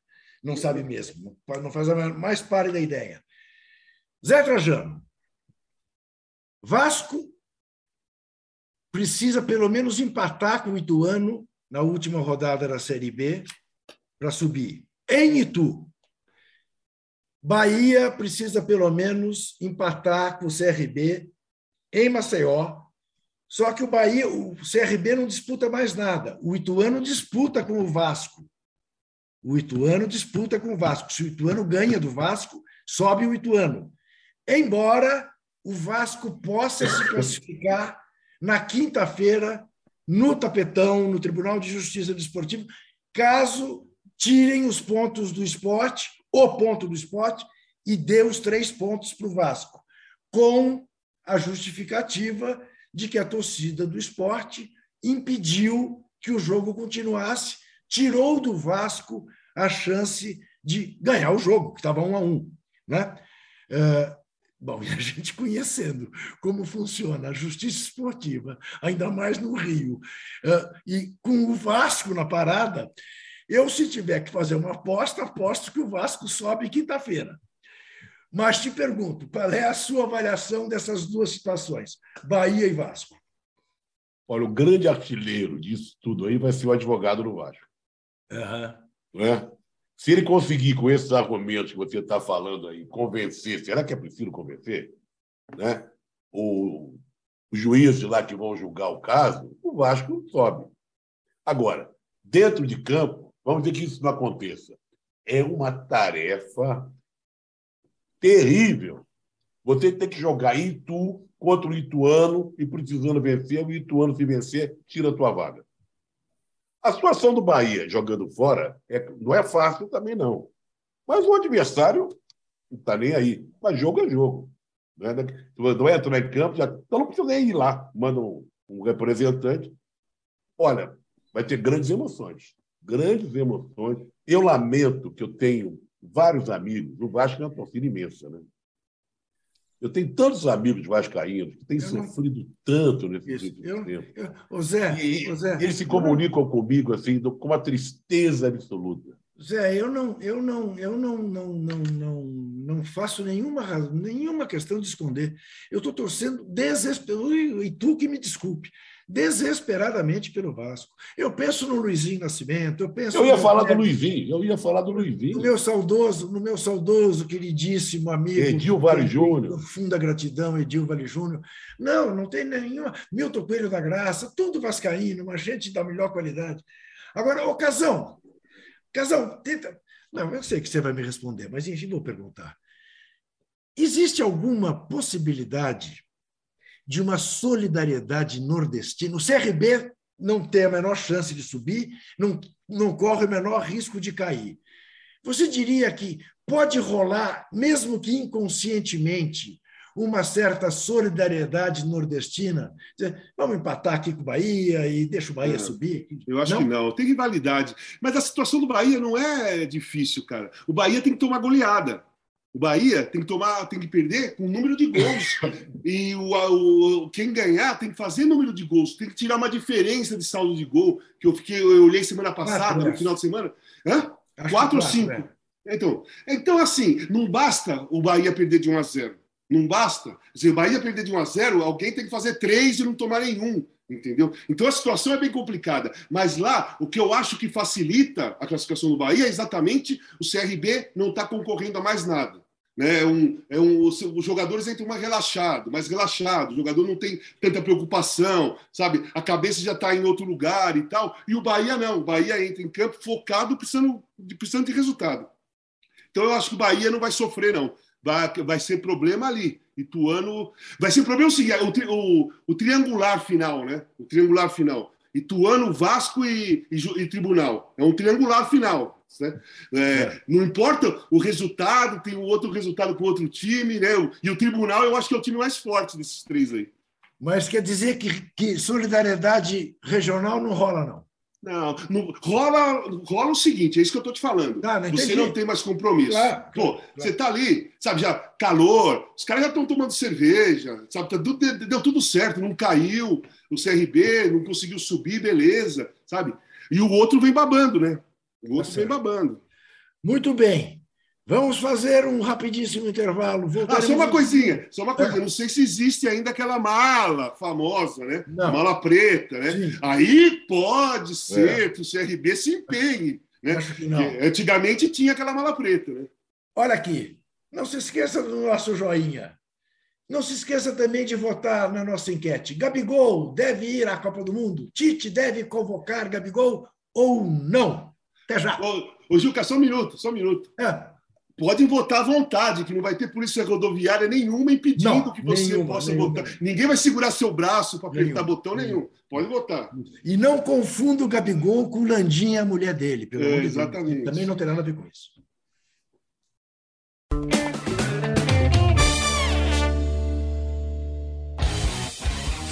Não sabe mesmo. Não faz a mais parte da ideia. Zé Trajano, Vasco precisa pelo menos empatar com o Ituano na última rodada da Série B para subir. Em Itu, Bahia precisa pelo menos empatar com o CRB em Maceió. Só que o Bahia, o CRB não disputa mais nada. O Ituano disputa com o Vasco. O Ituano disputa com o Vasco. Se o Ituano ganha do Vasco, sobe o Ituano. Embora o Vasco possa se classificar na quinta-feira no tapetão, no Tribunal de Justiça Desportivo, caso tirem os pontos do esporte, o ponto do esporte, e dê os três pontos para o Vasco, com a justificativa de que a torcida do esporte impediu que o jogo continuasse, tirou do Vasco a chance de ganhar o jogo, que estava um a um. Né? Uh, Bom, e a gente conhecendo como funciona a justiça esportiva, ainda mais no Rio, e com o Vasco na parada, eu, se tiver que fazer uma aposta, aposto que o Vasco sobe quinta-feira. Mas te pergunto, qual é a sua avaliação dessas duas situações, Bahia e Vasco? Olha, o grande artilheiro disso tudo aí vai ser o advogado do Vasco. Uhum. Não é? Se ele conseguir, com esses argumentos que você está falando aí, convencer, será que é preciso convencer? Né? O, os juízes lá que vão julgar o caso, o Vasco sobe. Agora, dentro de campo, vamos ver que isso não aconteça. É uma tarefa terrível. Você tem que jogar Itu contra o Ituano e precisando vencer, o Ituano, se vencer, tira a tua vaga. A situação do Bahia jogando fora é, não é fácil também, não. Mas o adversário não está nem aí. Mas jogo é jogo. Não, é, não entra em campo, já, então não precisa nem ir lá. Manda um, um representante. Olha, vai ter grandes emoções. Grandes emoções. Eu lamento que eu tenho vários amigos. O Vasco é uma torcida imensa, né? Eu tenho tantos amigos vascaínos que têm eu sofrido não... tanto nesse Isso. eu, tempo. Eu, o Zé, e, Zé, eles se comunicam não... comigo assim com uma tristeza absoluta. Zé, eu não, eu não, eu não, não, não, não, não faço nenhuma nenhuma questão de esconder. Eu estou torcendo desesperado e tu que me desculpe desesperadamente pelo Vasco. Eu penso no Luizinho Nascimento, eu penso. Eu ia falar do Luizinho, eu ia falar do Luizinho. No meu saudoso, no meu saudoso, queridíssimo amigo. Edil Vale Júnior. Profunda gratidão, Edil Vale Júnior. Não, não tem nenhuma. Milton Coelho da Graça, tudo Vascaíno, uma gente da melhor qualidade. Agora, ô Casão, Casão, tenta. Não, eu sei que você vai me responder, mas enfim, vou perguntar. Existe alguma possibilidade de uma solidariedade nordestina. O CRB não tem a menor chance de subir, não, não corre o menor risco de cair. Você diria que pode rolar, mesmo que inconscientemente, uma certa solidariedade nordestina? Vamos empatar aqui com o Bahia e deixa o Bahia é, subir? Eu acho não? que não, tem rivalidade. Mas a situação do Bahia não é difícil, cara. O Bahia tem que tomar goleada. O Bahia tem que tomar, tem que perder com número de gols. e o, o, quem ganhar tem que fazer número de gols, tem que tirar uma diferença de saldo de gol, que eu fiquei, eu olhei semana passada, no final de semana. Hã? Quatro ou cinco. É. Então, então, assim, não basta o Bahia perder de 1 a 0. Não basta. Se o Bahia perder de 1 a 0, alguém tem que fazer três e não tomar nenhum. Entendeu? Então a situação é bem complicada. Mas lá, o que eu acho que facilita a classificação do Bahia é exatamente o CRB não tá concorrendo a mais nada. Né? É um, é um, os, jogadores entram mais relaxados, mais relaxados. O jogador não tem tanta preocupação, sabe? A cabeça já está em outro lugar e tal. E o Bahia não. O Bahia entra em campo focado, precisando, precisando de resultado. Então eu acho que o Bahia não vai sofrer, não. Vai, vai ser problema ali. Ituano. Vai ser problema o seguinte: o, o, o triangular final, né? O triangular final. Ituano, Vasco e, e, e Tribunal. É um triangular final. Né? É, é. Não importa o resultado, tem um outro resultado com outro time, né? E o Tribunal eu acho que é o time mais forte desses três aí. Mas quer dizer que, que solidariedade regional não rola, não? Não, não, rola, rola o seguinte, é isso que eu estou te falando. Ah, não você não tem mais compromisso. Claro, Pô, claro. você está ali, sabe, já calor, os caras já estão tomando cerveja, sabe, tá deu, deu tudo certo, não caiu o CRB, não conseguiu subir, beleza, sabe? E o outro vem babando, né? O outro tá vem babando. Muito bem. Vamos fazer um rapidíssimo intervalo. Ah, só uma coisinha, só uma coisinha. É. Não sei se existe ainda aquela mala famosa, né? Não. Mala preta, né? Sim. Aí pode ser é. que o CRB se empenhe. Né? Antigamente tinha aquela mala preta, né? Olha aqui, não se esqueça do nosso joinha. Não se esqueça também de votar na nossa enquete. Gabigol deve ir à Copa do Mundo? Tite deve convocar Gabigol ou não? Até já. Ô, ô Gilca, só um minuto, só um minuto. É podem votar à vontade, que não vai ter polícia rodoviária nenhuma impedindo não, que você nenhuma, possa nenhuma. votar. Ninguém vai segurar seu braço para apertar botão nenhum. Pode votar. E não confunda o Gabigol com Landinha, a mulher dele, pelo é, Exatamente. Deus. Também não tem nada a ver com isso.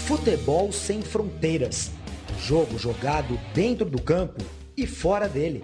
Futebol sem fronteiras. Jogo jogado dentro do campo e fora dele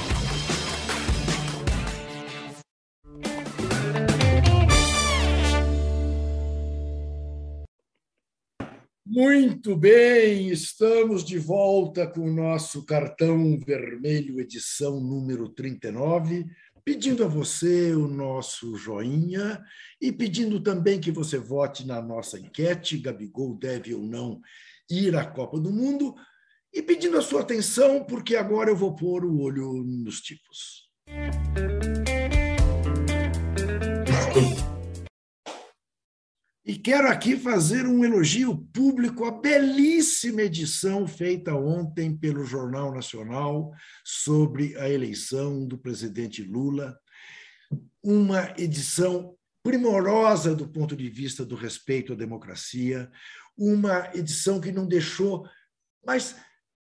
Muito bem, estamos de volta com o nosso cartão vermelho, edição número 39, pedindo a você o nosso joinha e pedindo também que você vote na nossa enquete: Gabigol deve ou não ir à Copa do Mundo? E pedindo a sua atenção, porque agora eu vou pôr o olho nos tipos. E quero aqui fazer um elogio público à belíssima edição feita ontem pelo Jornal Nacional sobre a eleição do presidente Lula. Uma edição primorosa do ponto de vista do respeito à democracia, uma edição que não deixou mais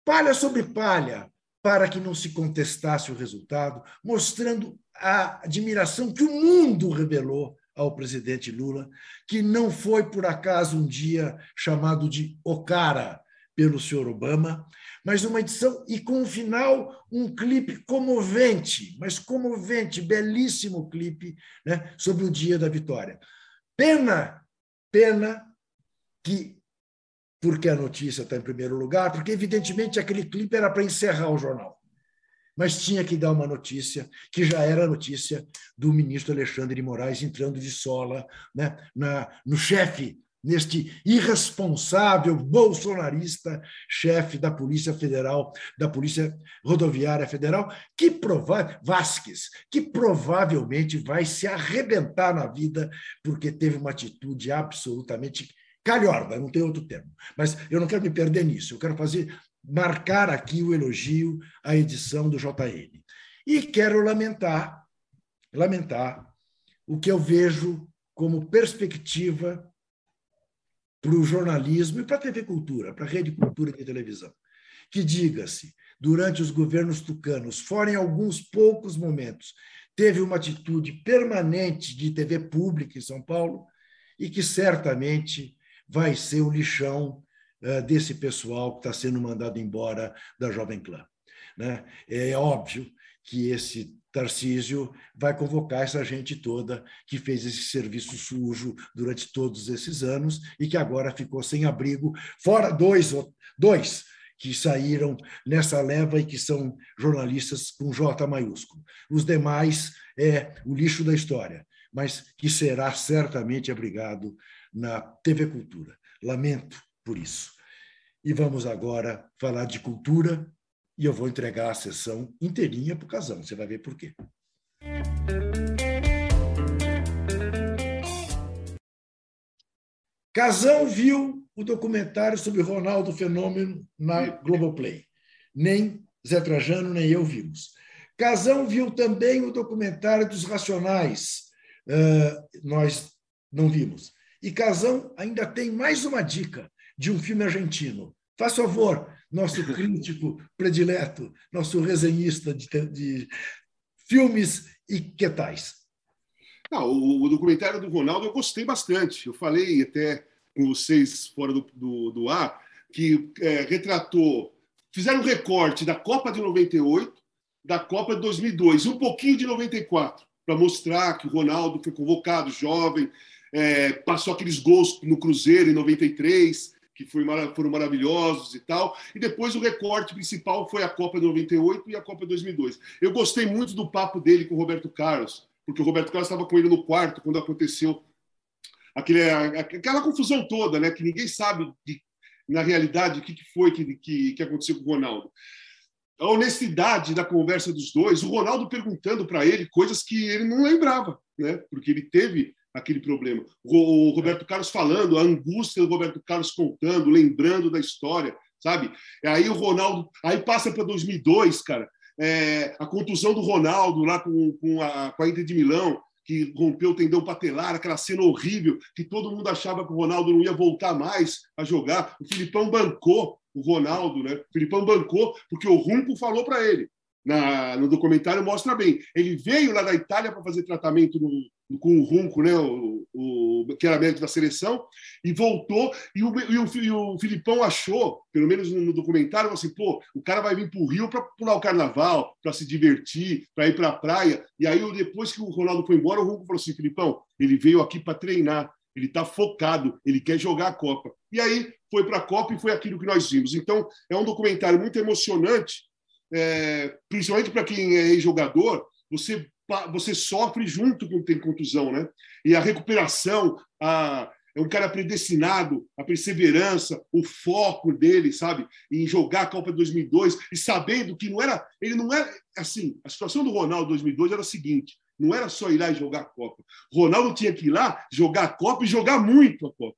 palha sobre palha para que não se contestasse o resultado, mostrando a admiração que o mundo revelou ao presidente Lula, que não foi por acaso um dia chamado de O Cara pelo senhor Obama, mas uma edição e com um final um clipe comovente, mas comovente, belíssimo clipe, né, sobre o dia da vitória. Pena, pena que porque a notícia está em primeiro lugar, porque evidentemente aquele clipe era para encerrar o jornal mas tinha que dar uma notícia, que já era notícia do ministro Alexandre de Moraes entrando de sola né, na, no chefe, neste irresponsável bolsonarista chefe da Polícia Federal, da Polícia Rodoviária Federal, que provável Vasques, que provavelmente vai se arrebentar na vida porque teve uma atitude absolutamente calhorda, não tem outro termo. Mas eu não quero me perder nisso, eu quero fazer marcar aqui o elogio à edição do JN. E quero lamentar, lamentar o que eu vejo como perspectiva para o jornalismo e para a TV Cultura, para a Rede Cultura de televisão. Que diga-se, durante os governos tucanos, fora em alguns poucos momentos, teve uma atitude permanente de TV pública em São Paulo e que certamente vai ser o lixão desse pessoal que está sendo mandado embora da Jovem Clã. Né? É óbvio que esse Tarcísio vai convocar essa gente toda que fez esse serviço sujo durante todos esses anos e que agora ficou sem abrigo, fora dois, dois que saíram nessa leva e que são jornalistas com J maiúsculo. Os demais é o lixo da história, mas que será certamente abrigado na TV Cultura. Lamento por isso. E vamos agora falar de cultura e eu vou entregar a sessão inteirinha para o Casão. Você vai ver por quê. Casão viu o documentário sobre Ronaldo Fenômeno na Globoplay. Nem Zé Trajano, nem eu vimos. Casão viu também o documentário dos Racionais. Uh, nós não vimos. E Casão ainda tem mais uma dica de um filme argentino. Faz favor, nosso crítico predileto, nosso resenhista de, de filmes e que tais. O, o, documentário do Ronaldo eu gostei bastante. Eu falei até com vocês fora do, do, do ar que é, retratou, fizeram um recorte da Copa de 98, da Copa de 2002, um pouquinho de 94, para mostrar que o Ronaldo foi convocado jovem, é, passou aqueles gols no Cruzeiro em 93, que foram maravilhosos e tal. E depois o recorte principal foi a Copa de 98 e a Copa de 2002. Eu gostei muito do papo dele com o Roberto Carlos, porque o Roberto Carlos estava com ele no quarto quando aconteceu aquele, aquela confusão toda, né? Que ninguém sabe, de, na realidade, o que foi que, que, que aconteceu com o Ronaldo a honestidade da conversa dos dois, o Ronaldo perguntando para ele coisas que ele não lembrava, né? Porque ele teve aquele problema. O Roberto Carlos falando, a angústia do Roberto Carlos contando, lembrando da história, sabe? Aí o Ronaldo, aí passa para 2002, cara, é, a contusão do Ronaldo lá com, com, a, com a Inter de Milão, que rompeu o tendão patelar, aquela cena horrível, que todo mundo achava que o Ronaldo não ia voltar mais a jogar. O Filipão bancou o Ronaldo, né? O Filipão bancou porque o Rumpo falou para ele. Na, no documentário mostra bem. Ele veio lá da Itália para fazer tratamento no, com o Runco, né, o, o, que era médico da seleção, e voltou, e o, e o, e o Filipão achou, pelo menos no, no documentário, assim, pô, o cara vai vir para o Rio para pular o carnaval, para se divertir, para ir para a praia, e aí depois que o Ronaldo foi embora, o Runco falou assim, Filipão, ele veio aqui para treinar, ele está focado, ele quer jogar a Copa. E aí foi para a Copa e foi aquilo que nós vimos. Então, é um documentário muito emocionante, é, principalmente para quem é jogador, você você sofre junto com tem contusão, né? E a recuperação, a, é um cara predestinado, a perseverança, o foco dele, sabe, em jogar a Copa de 2002 e sabendo que não era, ele não era assim. A situação do Ronaldo em 2002 era a seguinte: não era só ir lá e jogar a Copa. Ronaldo tinha que ir lá jogar a Copa e jogar muito a Copa,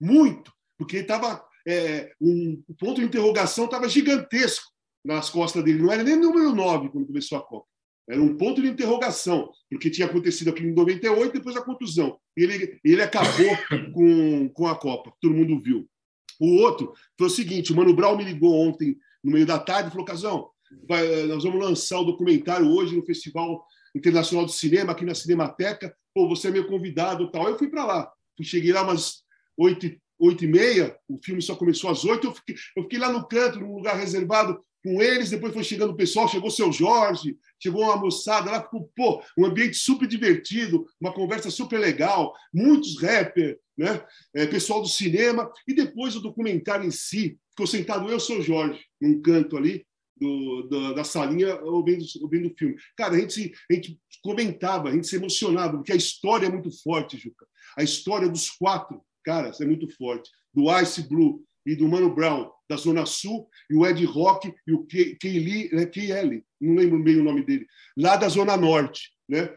muito, porque ele estava é, um, o ponto de interrogação estava gigantesco nas costas dele. Não era nem número 9 quando começou a Copa. Era um ponto de interrogação, porque tinha acontecido aquilo em 98, depois a contusão. Ele, ele acabou com, com a Copa, todo mundo viu. O outro foi o seguinte: o Mano Brown me ligou ontem, no meio da tarde, e falou: Casão, vai, nós vamos lançar o documentário hoje no Festival Internacional de Cinema, aqui na Cinemateca. Pô, você é meu convidado tal. Eu fui para lá. Cheguei lá umas oito, oito e meia, o filme só começou às oito. Eu fiquei, eu fiquei lá no canto, num lugar reservado, com eles, depois foi chegando o pessoal, chegou o seu Jorge, chegou uma moçada lá, ficou, pô, um ambiente super divertido, uma conversa super legal, muitos rappers, né? É, pessoal do cinema, e depois o documentário em si, ficou sentado eu, seu Jorge, num canto ali, do, do, da salinha ouvindo, ouvindo o filme. Cara, a gente, a gente comentava, a gente se emocionava, porque a história é muito forte, Juca. A história dos quatro caras é muito forte. Do Ice Blue e do Mano Brown, da Zona Sul, e o Ed Rock e o Kaylee, né, Kaylee, não lembro bem o nome dele, lá da Zona Norte. Né?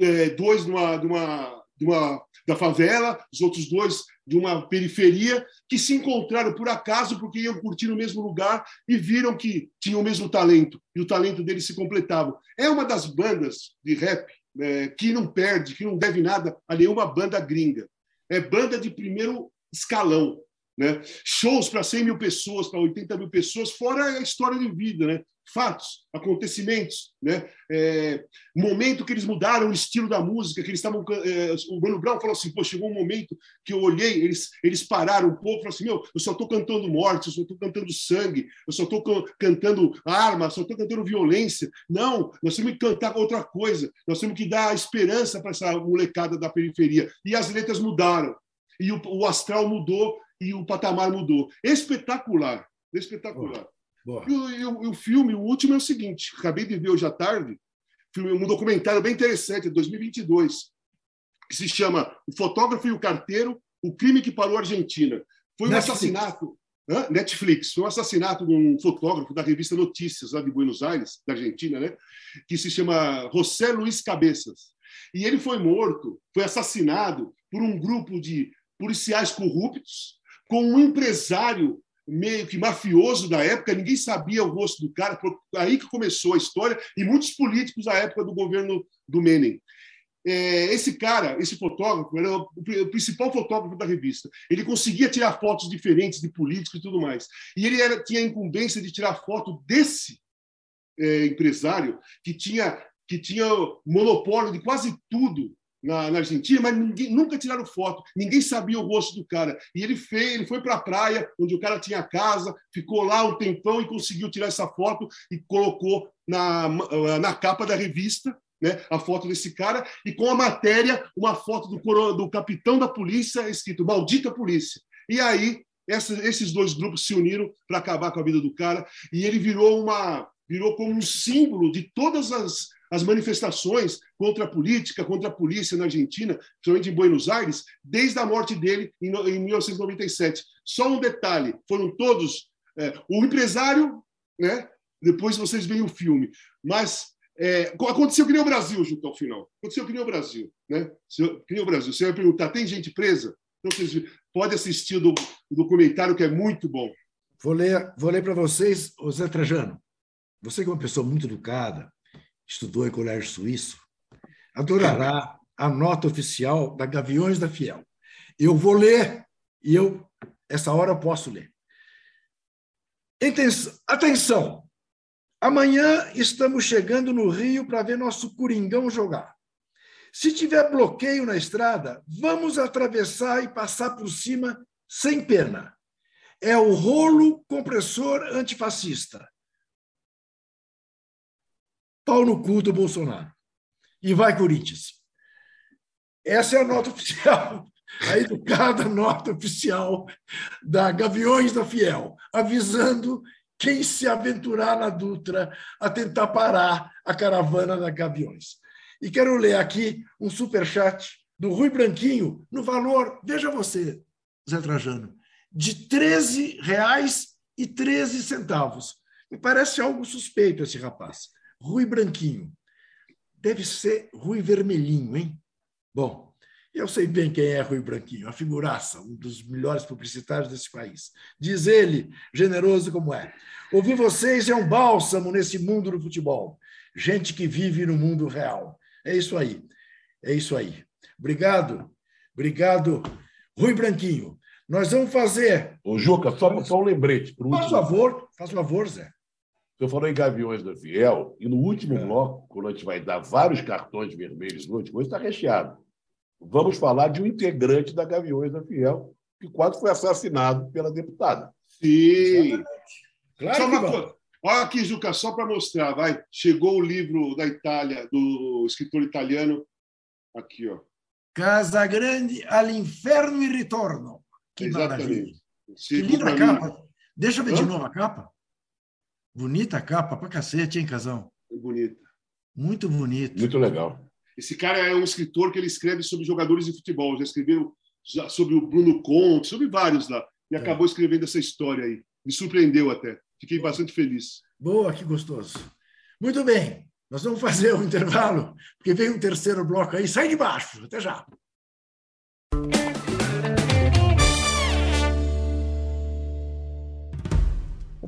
É, dois de uma, de, uma, de uma, da favela, os outros dois de uma periferia, que se encontraram por acaso porque iam curtir no mesmo lugar e viram que tinham o mesmo talento, e o talento deles se completava. É uma das bandas de rap é, que não perde, que não deve nada a nenhuma banda gringa. É banda de primeiro escalão. Né? Shows para 100 mil pessoas, para 80 mil pessoas, fora a história de vida, né? fatos, acontecimentos, né? É, momento que eles mudaram o estilo da música, que eles estavam. É, o Mano Brown falou assim: pô, chegou um momento que eu olhei, eles, eles pararam um pouco, falaram assim: meu, eu só estou cantando morte, eu só estou cantando sangue, eu só estou cantando arma, só estou cantando violência. Não, nós temos que cantar outra coisa, nós temos que dar esperança para essa molecada da periferia. E as letras mudaram, e o, o astral mudou, e o patamar mudou. Espetacular, espetacular. Boa. E, o, e, o, e, o, filme, o último, é o seguinte: acabei de ver hoje à tarde, um documentário bem interessante, de 2022, que se chama O Fotógrafo e o Carteiro: O Crime que Parou a Argentina. Foi um Netflix. assassinato. Hã? Netflix. Foi um assassinato de um fotógrafo da revista Notícias, lá de Buenos Aires, da Argentina, né? que se chama José Luiz Cabeças. E ele foi morto, foi assassinado por um grupo de policiais corruptos com um empresário meio que mafioso da época, ninguém sabia o rosto do cara, aí que começou a história, e muitos políticos da época do governo do Menem. É, esse cara, esse fotógrafo, era o principal fotógrafo da revista. Ele conseguia tirar fotos diferentes de políticos e tudo mais. E ele era, tinha a incumbência de tirar foto desse é, empresário que tinha, que tinha monopólio de quase tudo na, na, Argentina, mas ninguém, nunca tiraram foto, ninguém sabia o rosto do cara. E ele fez, ele foi para a praia, onde o cara tinha casa, ficou lá um tempão e conseguiu tirar essa foto e colocou na, na capa da revista. Né, a foto desse cara e com a matéria uma foto do, do capitão da polícia escrito maldita polícia e aí essa, esses dois grupos se uniram para acabar com a vida do cara e ele virou uma virou como um símbolo de todas as as manifestações contra a política, contra a polícia na Argentina, principalmente em Buenos Aires, desde a morte dele em, 1997. Só um detalhe: foram todos. É, o empresário, né? depois vocês veem o filme, mas é, aconteceu que nem o Brasil, junto ao final. Aconteceu que nem o Brasil. Né? Que nem o Brasil. Você vai perguntar: tem gente presa? Então, vocês podem assistir o, o documentário, que é muito bom. Vou ler, vou ler para vocês, Zé Trajano. Você que é uma pessoa muito educada, estudou em colégio suíço, adorará a nota oficial da Gaviões da Fiel. Eu vou ler e eu essa hora eu posso ler. Atenção! Amanhã estamos chegando no Rio para ver nosso Coringão jogar. Se tiver bloqueio na estrada, vamos atravessar e passar por cima sem pena. É o rolo compressor antifascista pau no cu do Bolsonaro. E vai, Corinthians. Essa é a nota oficial, a educada nota oficial da Gaviões da Fiel, avisando quem se aventurar na Dutra a tentar parar a caravana da Gaviões. E quero ler aqui um superchat do Rui Branquinho, no valor, veja você, Zé Trajano, de R$ 13,13. Me parece algo suspeito esse rapaz. Rui Branquinho. Deve ser Rui Vermelhinho, hein? Bom, eu sei bem quem é Rui Branquinho, a figuraça, um dos melhores publicitários desse país. Diz ele, generoso como é. Ouvir vocês é um bálsamo nesse mundo do futebol. Gente que vive no mundo real. É isso aí. É isso aí. Obrigado. Obrigado, Rui Branquinho. Nós vamos fazer. Ô, Juca, só, só um lembrete. Faz favor, faz favor, Zé. Você falou em Gaviões da Fiel, e no último é. bloco, quando a gente vai dar vários cartões vermelhos no último, está recheado. Vamos falar de um integrante da Gaviões da Fiel, que quase foi assassinado pela deputada. Sim. Claro só uma coisa. Olha aqui, Juca, só para mostrar, vai. Chegou o livro da Itália, do escritor italiano. Aqui, ó. Casa Grande all'inferno e ritorno. Que Exatamente. maravilha. Que linda capa. Deixa eu ver Hã? de novo a capa. Bonita a capa pra cacete, hein, Casão? Bonita. Muito bonito. Muito legal. Esse cara é um escritor que ele escreve sobre jogadores de futebol. Já escreveu sobre o Bruno Conte, sobre vários lá. E é. acabou escrevendo essa história aí. Me surpreendeu até. Fiquei bastante feliz. Boa, que gostoso. Muito bem. Nós vamos fazer um intervalo, porque vem um terceiro bloco aí. Sai de baixo. Até já.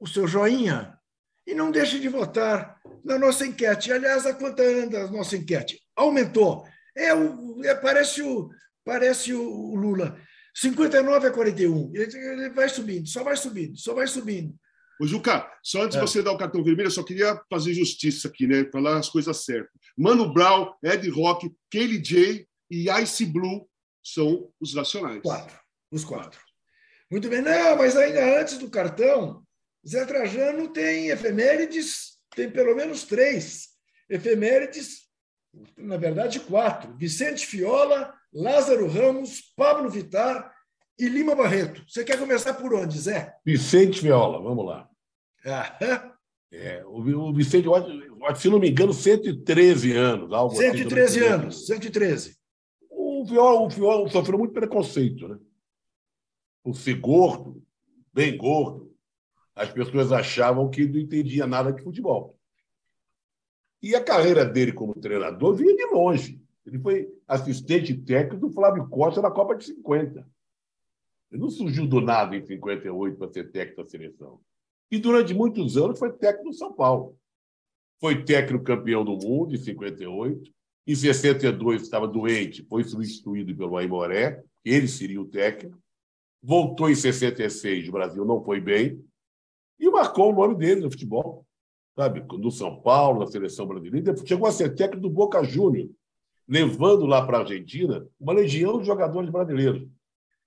o seu joinha e não deixe de votar na nossa enquete. Aliás, a quanto anda a nossa enquete? Aumentou. É, o, é parece, o, parece o Lula. 59 a 41. Ele, ele vai subindo, só vai subindo, só vai subindo. Ô, Juca, só antes de é. você dar o cartão vermelho, eu só queria fazer justiça aqui, né? Falar as coisas certas. Mano Brown, Ed Rock, Kelly J e Ice Blue são os racionais. Quatro. Os quatro. Muito bem. Não, mas ainda antes do cartão, Zé Trajano tem efemérides, tem pelo menos três efemérides, na verdade, quatro. Vicente Fiola, Lázaro Ramos, Pablo Vitar e Lima Barreto. Você quer começar por onde, Zé? Vicente Viola, vamos lá. Ah, é, o, Vicente, se não me engano, 113 anos. Algo 113 assim, anos, 113. O Viola, o Viola sofreu muito preconceito, né? Por ser gordo, bem gordo, as pessoas achavam que não entendia nada de futebol. E a carreira dele como treinador vinha de longe. Ele foi assistente técnico do Flávio Costa na Copa de 50. Ele não surgiu do nada em 58 para ser técnico da seleção. E durante muitos anos foi técnico do São Paulo. Foi técnico campeão do mundo em 58. Em 62 estava doente, foi substituído pelo Aimoré, ele seria o técnico. Voltou em 66, o Brasil não foi bem, e marcou o nome dele no futebol, sabe? No São Paulo, na seleção brasileira. Chegou a ser técnico do Boca Júnior, levando lá para a Argentina uma legião de jogadores brasileiros.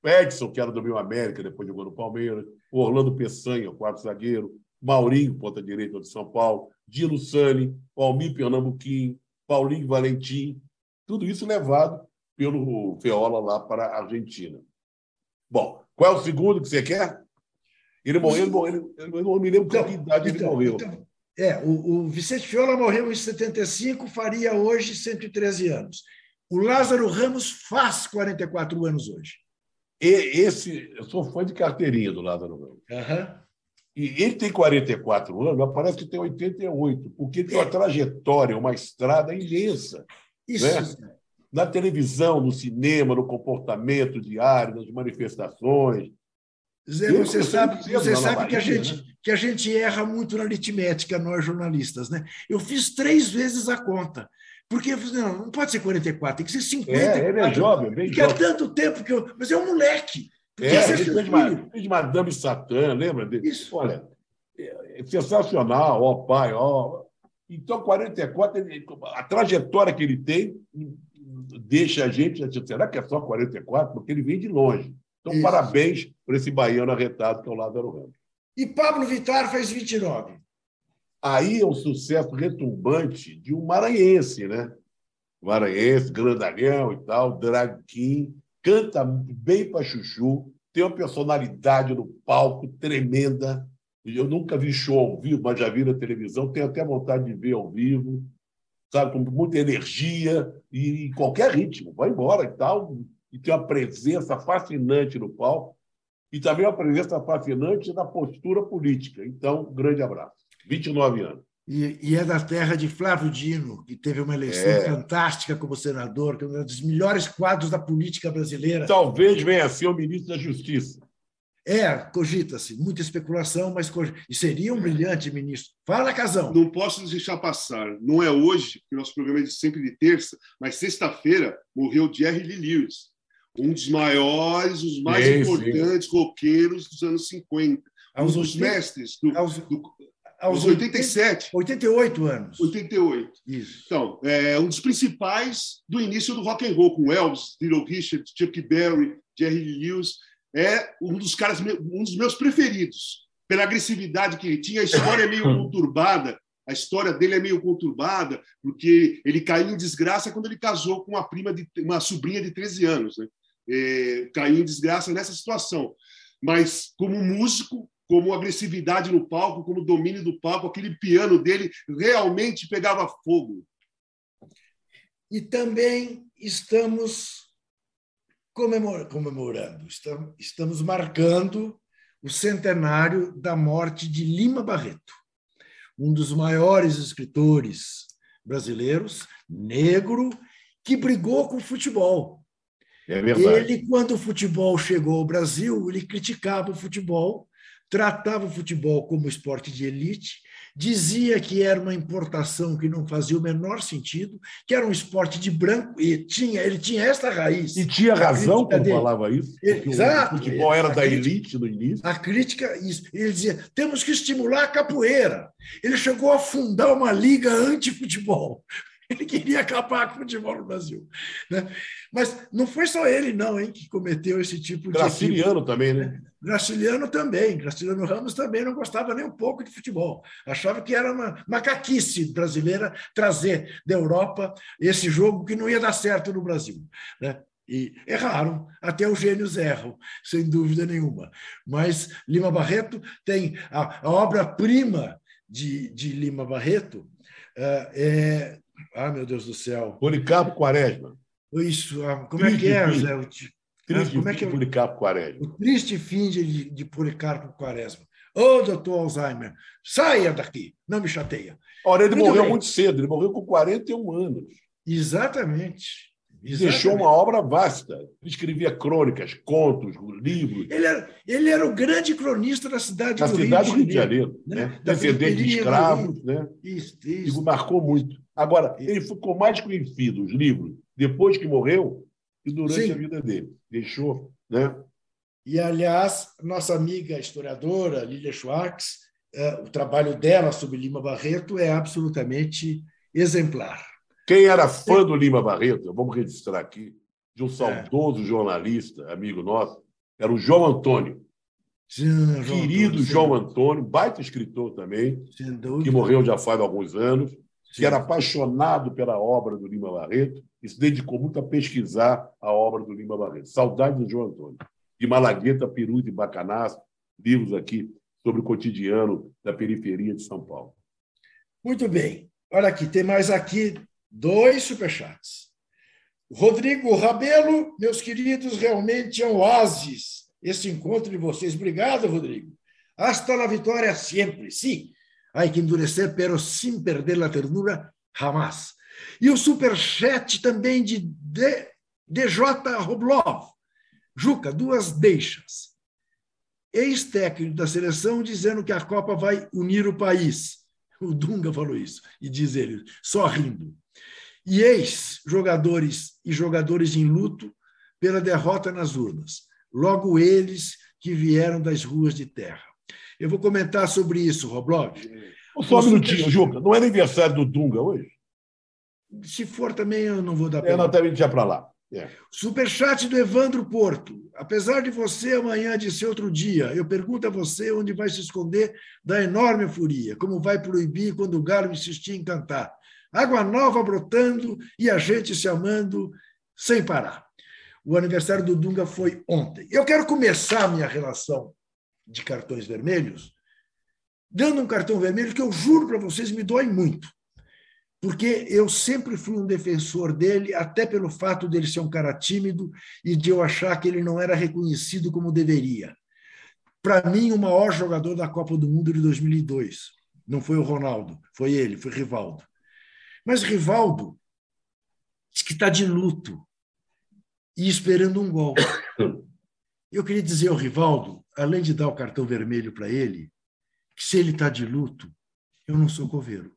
Edson, que era do meu América, depois jogou no Palmeiras, Orlando Peçanha, quarto zagueiro, Maurinho, ponta direita de São Paulo, Dino Sani, Almir Pernambuquim, Paulinho Valentim, tudo isso levado pelo Feola lá para a Argentina. Bom, qual é o segundo que você quer? Ele morreu, ele morreu, eu não me lembro então, que idade então, ele morreu. Então, é, o, o Vicente Fiola morreu em 75, faria hoje 113 anos. O Lázaro Ramos faz 44 anos hoje. E esse, eu sou fã de carteirinha do Lázaro Ramos. Uhum. E ele tem 44 anos, mas parece que tem 88, porque tem uma trajetória, uma estrada imensa. Isso. Né? Na televisão, no cinema, no comportamento diário, nas manifestações, Zé, você sabe, você sabe que, a gente, né? que a gente erra muito na aritmética, nós jornalistas. Né? Eu fiz três vezes a conta. Porque eu falei, não, não pode ser 44, tem que ser 50. É, ele é jovem, bem porque jovem. Porque é tanto tempo que eu. Mas é um moleque. É, é ele fez, uma, fez Madame Satã, lembra dele? Isso. Olha, é, é sensacional, ó pai, ó. Então, 44, ele, a trajetória que ele tem deixa a gente. Será que é só 44? Porque ele vem de longe. Então, Isso. parabéns por esse baiano arretado que é o Lázaro Ramos. E Pablo Vittar faz 29. Aí é um sucesso retumbante de um maranhense, né? Maranhense, grandalhão e tal, drag king, canta bem para chuchu, tem uma personalidade no palco tremenda. Eu nunca vi show ao vivo, mas já vi na televisão, tenho até vontade de ver ao vivo, sabe, com muita energia e, e qualquer ritmo, vai embora e tal, e tem uma presença fascinante no palco e também uma presença fascinante na postura política. Então, um grande abraço. 29 anos. E, e, é da terra de Flávio Dino, que teve uma eleição é. fantástica como senador, que é um dos melhores quadros da política brasileira. Talvez venha a ser o ministro da Justiça. É, cogita-se, muita especulação, mas cogita e seria um brilhante ministro. Fala, Casão. Não posso deixar passar. Não é hoje, porque nosso programa é sempre de terça, mas sexta-feira morreu Jerry Lee Lewis, um dos maiores, os mais sim, importantes sim. roqueiros dos anos 50. um Aos dos 80 mestres do, aos- do, Aos aos 87, 88 anos. 88. Isso. Então, é um dos principais do início do rock and roll, com Elvis, Little Richard, Chuck Berry, Jerry Lewis. É um dos caras, um dos meus preferidos, pela agressividade que ele tinha. A história é meio conturbada. A história dele é meio conturbada, porque ele caiu em desgraça quando ele casou com uma prima de uma sobrinha de 13 anos, né? É, caiu em desgraça nessa situação. Mas como músico, como agressividade no palco, como domínio do palco, aquele piano dele realmente pegava fogo. E também estamos comemor- comemorando, estamos marcando o centenário da morte de Lima Barreto, um dos maiores escritores brasileiros, negro, que brigou com o futebol. É verdade. Ele, quando o futebol chegou ao Brasil, ele criticava o futebol, tratava o futebol como esporte de elite, dizia que era uma importação que não fazia o menor sentido, que era um esporte de branco, e tinha, ele tinha esta raiz. E tinha razão quando dele. falava isso. Ele- exato. O futebol era da crítica- elite no início. A crítica, isso. Ele dizia: temos que estimular a capoeira. Ele chegou a fundar uma liga anti-futebol. Ele queria acabar com o futebol no Brasil. né? Mas não foi só ele, não, hein, que cometeu esse tipo de. Graciliano também, né? Graciliano também. Graciliano Ramos também não gostava nem um pouco de futebol. Achava que era uma macaquice brasileira trazer da Europa esse jogo que não ia dar certo no Brasil. Né? E erraram, até os gênios erram, sem dúvida nenhuma. Mas Lima Barreto tem a, a obra-prima de, de Lima Barreto. eh, é, ah, meu Deus do céu! Policarpo Quaresma. Isso, ah, como é que é, Triste Zé? O Triste como é que é Policarpo Quaresma. o triste fim de, de Policarpo Quaresma. Ô, doutor Alzheimer, saia daqui, não me chateia. Ora, ele Muito morreu bem. muito cedo, ele morreu com 41 anos. Exatamente. E deixou uma obra vasta. Ele escrevia crônicas, contos, livros, Ele era, ele era o grande cronista da cidade na do cidade do Rio Rio de Janeiro. né? Né? Da Descendente de escravos, né? Isso, E isso. marcou muito. Agora, ele ficou mais conhecido, os livros, depois que morreu e durante Sim. a vida dele. Deixou, né? E, aliás, nossa amiga historiadora, Lilia Schwartz, eh, o trabalho dela sobre Lima Barreto é absolutamente exemplar. Quem era fã do Lima Barreto, vamos registrar aqui, É. de um saudoso jornalista, amigo nosso, era o João Antônio. João Querido Antônio, João Antônio, baita escritor também, que morreu já faz alguns anos, que Sim. era apaixonado pela obra do Lima Barreto e se dedicou muito a pesquisar a obra do Lima Barreto. Saudade do João Antônio. De Malagueta, Peru e Bacanaço, livros aqui sobre o cotidiano da periferia de São Paulo. Muito bem. Olha aqui, tem mais aqui dois superchats. Rodrigo Rabelo, meus queridos, realmente é um oásis esse encontro de vocês. Obrigado, Rodrigo. Hasta la vitória sempre. Sim, hay que endurecer, pero sin perder la ternura, jamás. E o superchat também de DJ Roblov. Juca, duas deixas. Ex-técnico da seleção dizendo que a Copa vai unir o país. O Dunga falou isso, e diz ele, só rindo. E ex-jogadores e jogadores em luto pela derrota nas urnas. Logo eles que vieram das ruas de terra. Eu vou comentar sobre isso, Roblov. Só um minutinho, Juca. Não é aniversário do Dunga hoje? Se for também, eu não vou dar É, pela- nós também já para lá. É. Superchat do Evandro Porto. Apesar de você amanhã de ser outro dia, eu pergunto a você onde vai se esconder da enorme furia, como vai proibir quando o galo insistir em cantar. Água nova brotando e a gente se amando sem parar. O aniversário do Dunga foi ontem. Eu quero começar a minha relação de cartões vermelhos dando um cartão vermelho que eu juro para vocês me dói muito porque eu sempre fui um defensor dele, até pelo fato dele ser um cara tímido e de eu achar que ele não era reconhecido como deveria. Para mim, o maior jogador da Copa do Mundo de 2002 não foi o Ronaldo, foi ele, foi Rivaldo. Mas Rivaldo diz que está de luto e esperando um gol. Eu queria dizer ao Rivaldo, além de dar o cartão vermelho para ele, que se ele está de luto, eu não sou coveiro.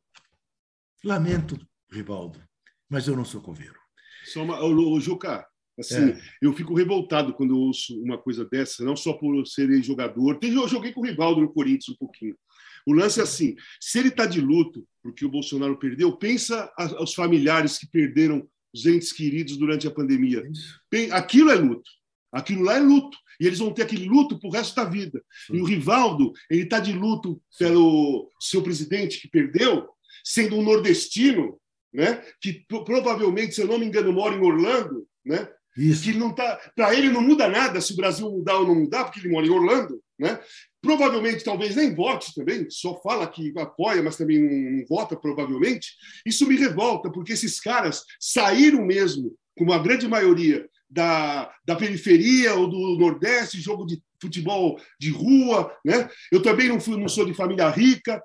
Lamento, Rivaldo, mas eu não sou coveiro. Só uma, ô, Lu- Juca, Assim, É. eu fico revoltado quando eu ouço uma coisa dessa, não só por ser jogador. Eu joguei com o Rivaldo no Corinthians um pouquinho. O lance é assim: se ele está de luto porque o Bolsonaro perdeu, pensa aos familiares que perderam os entes queridos durante a pandemia. Pen- Aquilo é luto. Aquilo lá é luto. E eles vão ter aquele luto pro resto da vida. E o Rivaldo, ele está de luto pelo seu presidente que perdeu, sendo um nordestino, né? que pro- provavelmente, se eu não me engano, mora em Orlando, né? Isso. que não tá para ele não muda nada se o Brasil mudar ou não mudar porque ele mora em Orlando né provavelmente talvez nem vote também só fala que apoia mas também não, não vota provavelmente isso me revolta porque esses caras saíram mesmo com uma grande maioria da, da periferia ou do Nordeste jogo de futebol de rua né eu também não fui não sou de família rica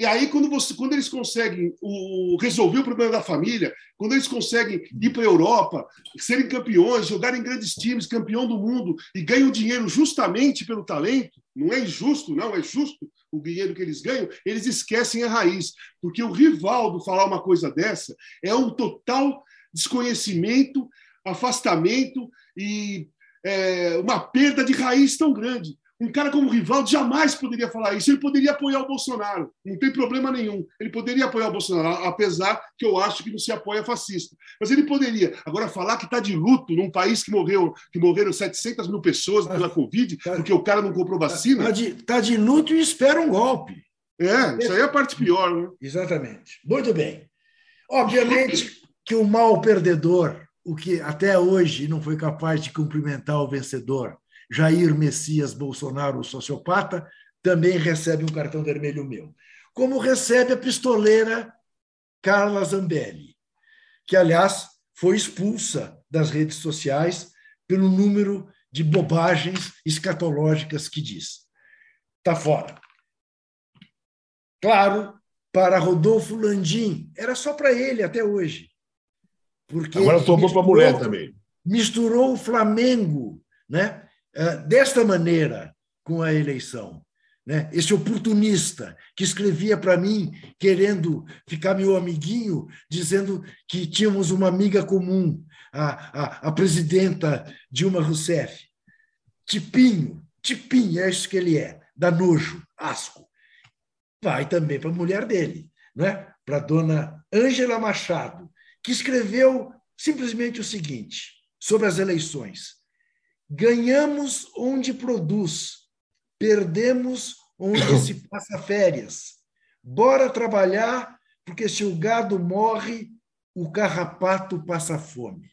e aí, quando, você, quando eles conseguem o, resolver o problema da família, quando eles conseguem ir para a Europa, serem campeões, jogarem em grandes times, campeão do mundo, e ganham dinheiro justamente pelo talento, não é injusto, não, é justo o dinheiro que eles ganham, eles esquecem a raiz. Porque o Rivaldo falar uma coisa dessa é um total desconhecimento, afastamento e é, uma perda de raiz tão grande. Um cara como o Rivaldo jamais poderia falar isso. Ele poderia apoiar o Bolsonaro, não tem problema nenhum. Ele poderia apoiar o Bolsonaro, apesar que eu acho que não se apoia fascista. Mas ele poderia. Agora, falar que está de luto num país que, morreu, que morreram 700 mil pessoas pela Covid, porque o cara não comprou vacina. Está de, tá de luto e espera um golpe. É, isso aí é a parte pior, né? Exatamente. Muito bem. Obviamente que o mal perdedor, o que até hoje não foi capaz de cumprimentar o vencedor, Jair Messias Bolsonaro, o sociopata, também recebe um cartão vermelho meu. Como recebe a pistoleira Carla Zambelli, que, aliás, foi expulsa das redes sociais pelo número de bobagens escatológicas que diz. Está fora. Claro, para Rodolfo Landim, era só para ele até hoje. Porque Agora sobrou para a mulher também. Misturou o Flamengo né, desta maneira com a eleição. Né? Esse oportunista que escrevia para mim, querendo ficar meu amiguinho, dizendo que tínhamos uma amiga comum, a, a, a presidenta Dilma Rousseff. Tipinho, tipinho, é isso que ele é, dá nojo, asco. Vai também para a mulher dele, né? para a dona Ângela Machado, que escreveu simplesmente o seguinte sobre as eleições: ganhamos onde produz, perdemos onde se passa férias. Bora trabalhar, porque se o gado morre, o carrapato passa fome.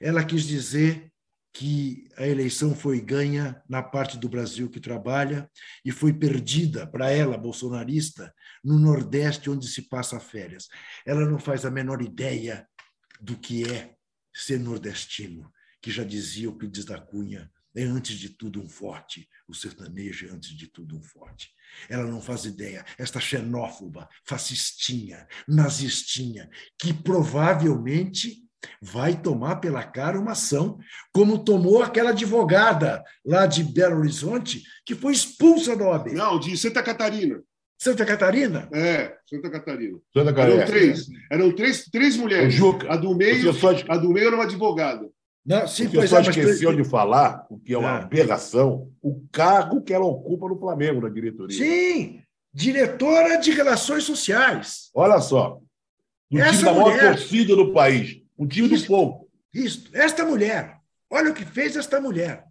Ela quis dizer que a eleição foi ganha na parte do Brasil que trabalha e foi perdida para ela, bolsonarista, no Nordeste, onde se passa férias. Ela não faz a menor ideia do que é ser nordestino, que já dizia o Pires da Cunha, é antes de tudo um forte, o sertanejo é antes de tudo um forte. Ela não faz ideia, esta xenófoba, fascistinha, nazistinha, que provavelmente vai tomar pela cara uma ação, como tomou aquela advogada lá de Belo Horizonte, que foi expulsa da OAB. Não, de Santa Catarina. Santa Catarina? É, Santa Catarina. Santa Catarina. Eram três. Eram três, três mulheres. Juca, a do meio, só... a do meio era uma advogada. Não, sim, Você só é, esqueceu mas... de falar, o que é uma é. aberração, o cargo que ela ocupa no Flamengo, na diretoria. Sim, diretora de Relações Sociais. Olha só. Do Essa time da maior mulher... torcida do país. Um time isso, do povo. Isso. Esta mulher. Olha o que fez esta mulher.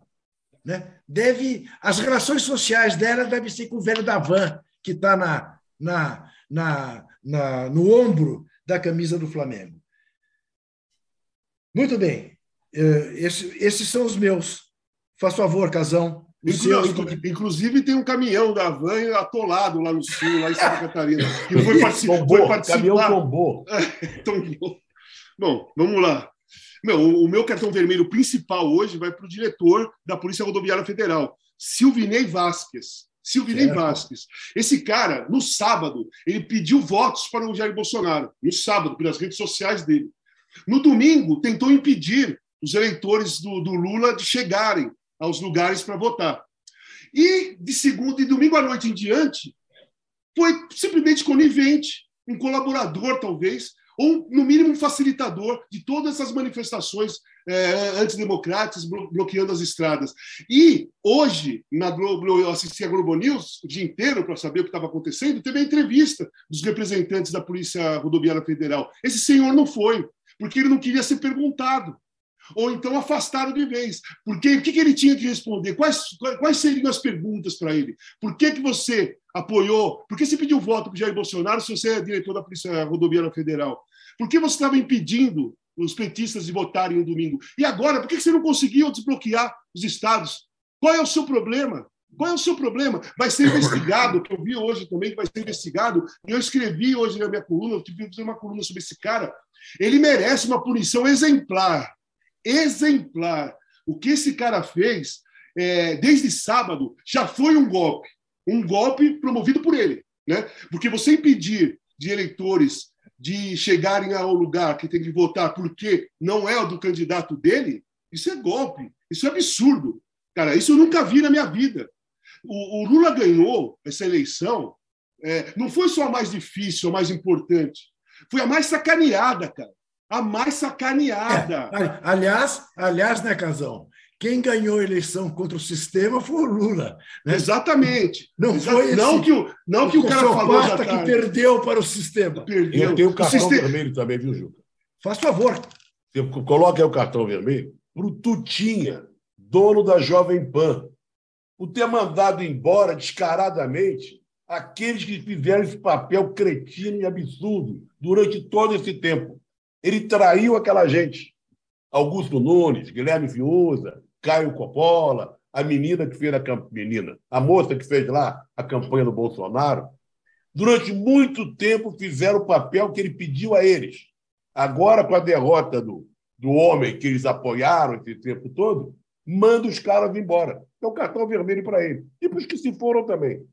Né? Deve, as relações sociais dela devem ser com o velho da van, que está na, na, na, na, no ombro da camisa do Flamengo. Muito bem. Esse, esses são os meus. Faz favor, Casão. Inclusive, inclusive, tem um caminhão da van atolado lá no sul, lá em Santa Catarina, que foi, tombou, foi participar. Caminhão tombou. tombou. Bom, vamos lá. Meu, o meu cartão vermelho principal hoje vai para o diretor da Polícia Rodoviária Federal, Silvinei Vasquez. Silvinei certo. Vasquez. Esse cara, no sábado, ele pediu votos para o Jair Bolsonaro. No sábado, pelas redes sociais dele. No domingo, tentou impedir os eleitores do, do Lula de chegarem aos lugares para votar. E de segunda e domingo à noite em diante, foi simplesmente conivente, um colaborador, talvez, ou, no mínimo, um facilitador de todas essas manifestações é, antidemocráticas bloqueando as estradas. E hoje, na Globo, eu assisti a Globo News o dia inteiro para saber o que estava acontecendo, teve a entrevista dos representantes da Polícia Rodoviária Federal. Esse senhor não foi, porque ele não queria ser perguntado ou então afastado de vez. Porque o que, que ele tinha que responder? Quais, quais seriam as perguntas para ele? Por que, que você apoiou? Por que você pediu voto para o Jair Bolsonaro se você é diretor da Polícia Rodoviária Federal? Por que você estava impedindo os petistas de votarem no domingo? E agora, por que você não conseguiu desbloquear os estados? Qual é o seu problema? Qual é o seu problema? Vai ser investigado, que eu vi hoje também que vai ser investigado, e eu escrevi hoje na minha coluna, eu tive que fazer uma coluna sobre esse cara. Ele merece uma punição exemplar exemplar. O que esse cara fez é, desde sábado já foi um golpe, um golpe promovido por ele, né? Porque você impedir de eleitores de chegarem ao lugar que tem que votar porque não é o do candidato dele, isso é golpe, isso é absurdo. Cara, isso eu nunca vi na minha vida. O, o Lula ganhou essa eleição, é, não foi só a mais difícil, a mais importante, foi a mais sacaneada, cara a mais sacaneada. É, aliás, aliás, né, Casão? Quem ganhou a eleição contra o sistema foi o Lula. Né? Exatamente. Não foi esse, não que o, não que o cara falou já que perdeu para o sistema. Perdeu. Eu tenho o cartão o sistema... vermelho também, viu, Juca? Faz favor. Coloque aí o cartão vermelho para o Tutinha, dono da Jovem Pan, por ter mandado embora descaradamente aqueles que fizeram esse papel cretino e absurdo durante todo esse tempo. Ele traiu aquela gente. Augusto Nunes, Guilherme Fiuza, Caio Coppola, a menina que fez a menina, a moça que fez lá a campanha do Bolsonaro, durante muito tempo fizeram o papel que ele pediu a eles. Agora, com a derrota do, do homem que eles apoiaram esse tempo todo, manda os caras embora. É o cartão vermelho para ele. E para os que se foram também.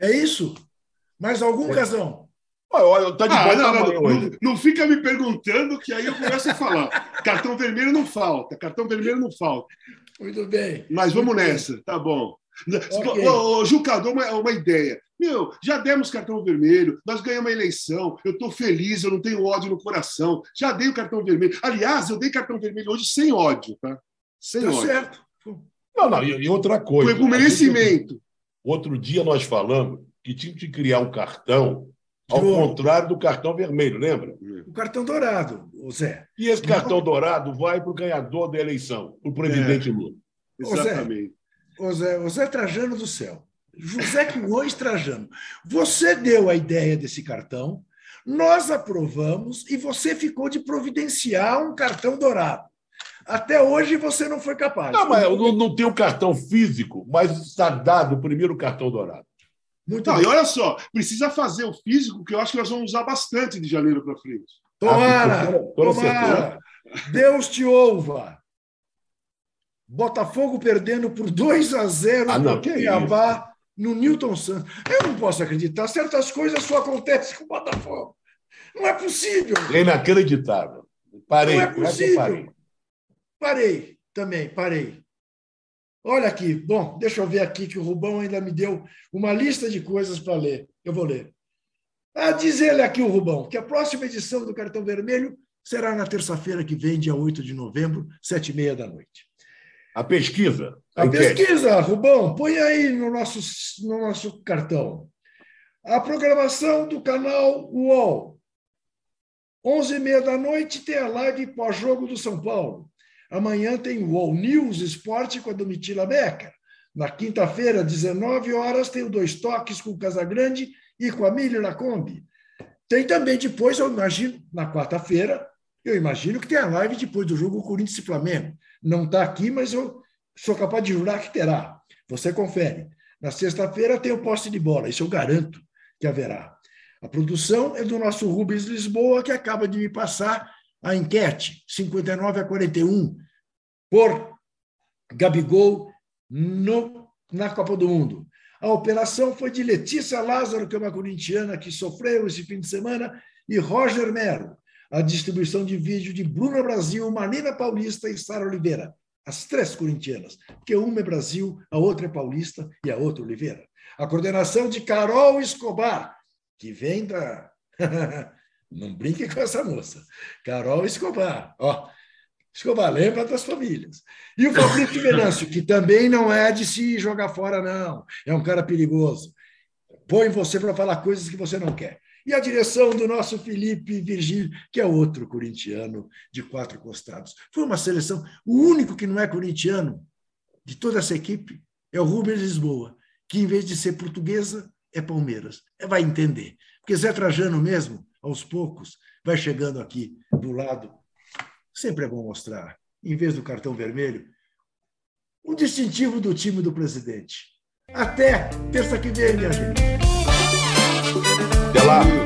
É isso? Mais algum, é. Casão? Olha, tá de ah, não, não, não, não, fica me perguntando que aí eu começo a falar. cartão vermelho não falta, cartão vermelho não falta. Muito bem. Mas vamos Muito nessa, bem. tá bom. Okay. Ô, ô, Jucador, uma, uma ideia. Meu, já demos cartão vermelho, nós ganhamos a eleição, eu estou feliz, eu não tenho ódio no coração. Já dei o cartão vermelho. Aliás, eu dei cartão vermelho hoje sem ódio, tá? Sem tá ódio. certo. Não, não, e, outra coisa. Foi com merecimento. Outro dia nós falamos que tinha que criar um cartão ao contrário do cartão vermelho, lembra? O cartão dourado, o Zé. E esse cartão dourado vai para o ganhador da eleição, o presidente é. Lula. Exatamente. O Zé, o Zé Trajano do céu. José Quinhões Trajano. Você deu a ideia desse cartão, nós aprovamos e você ficou de providenciar um cartão dourado. Até hoje você não foi capaz. Não, mas eu não, não tenho cartão físico, mas está dado o primeiro cartão dourado. Muito não, e olha só, precisa fazer o físico, que eu acho que nós vamos usar bastante de janeiro para frente. Tomara! Ah, tomara! Deus te ouva! Botafogo perdendo por 2 a 0 ah, no Cuiabá, no Newton Santos. Eu não posso acreditar. Certas coisas só acontecem com o Botafogo. Não é possível. É inacreditável. Parei. Não é possível. Parei. parei também, parei. Olha aqui, bom, deixa eu ver aqui que o Rubão ainda me deu uma lista de coisas para ler. Eu vou ler. Ah, diz ele aqui, o Rubão, que a próxima edição do Cartão Vermelho será na terça-feira que vem, dia 8 de novembro, sete e meia da noite. A pesquisa. A, a pesquisa, Rubão, põe aí no nosso, no nosso cartão. A programação do canal UOL. 11h30 da noite tem a live pós-jogo do São Paulo. Amanhã tem o All News Esporte com a Domitila Becker. Na quinta-feira, 19 horas, tem o Dois Toques com o Casagrande e com a Miriam Lacombe. Tem também depois, eu imagino, na quarta-feira, eu imagino que tem a live depois do jogo Corinthians e Flamengo. Não está aqui, mas eu sou capaz de jurar que terá. Você confere. Na sexta-feira tem o poste de bola, isso eu garanto que haverá. A produção é do nosso Rubens Lisboa, que acaba de me passar a enquete, 59 a 41, por Gabigol no, na Copa do Mundo. A operação foi de Letícia Lázaro, que é uma corintiana que sofreu esse fim de semana, e Roger Mero. A distribuição de vídeo de Bruna Brasil, Marina Paulista e Sara Oliveira. As três corintianas, porque uma é Brasil, a outra é Paulista e a outra Oliveira. A coordenação de Carol Escobar, que vem da Não brinque com essa moça. Carol Escobar. Ó, Escobar, lembra das famílias. E o Fabrício Venâncio, que também não é de se jogar fora, não. É um cara perigoso. Põe você para falar coisas que você não quer. E a direção do nosso Felipe Virgílio, que é outro corintiano de quatro costados. Foi uma seleção. O único que não é corintiano de toda essa equipe é o Rubens Lisboa, que em vez de ser portuguesa, é Palmeiras. Vai entender. Porque Zé Trajano mesmo, aos poucos, vai chegando aqui do lado. Sempre é bom mostrar, em vez do cartão vermelho, o distintivo do time do presidente. Até terça que vem, minha gente. Até lá.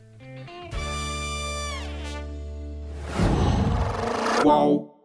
whoa.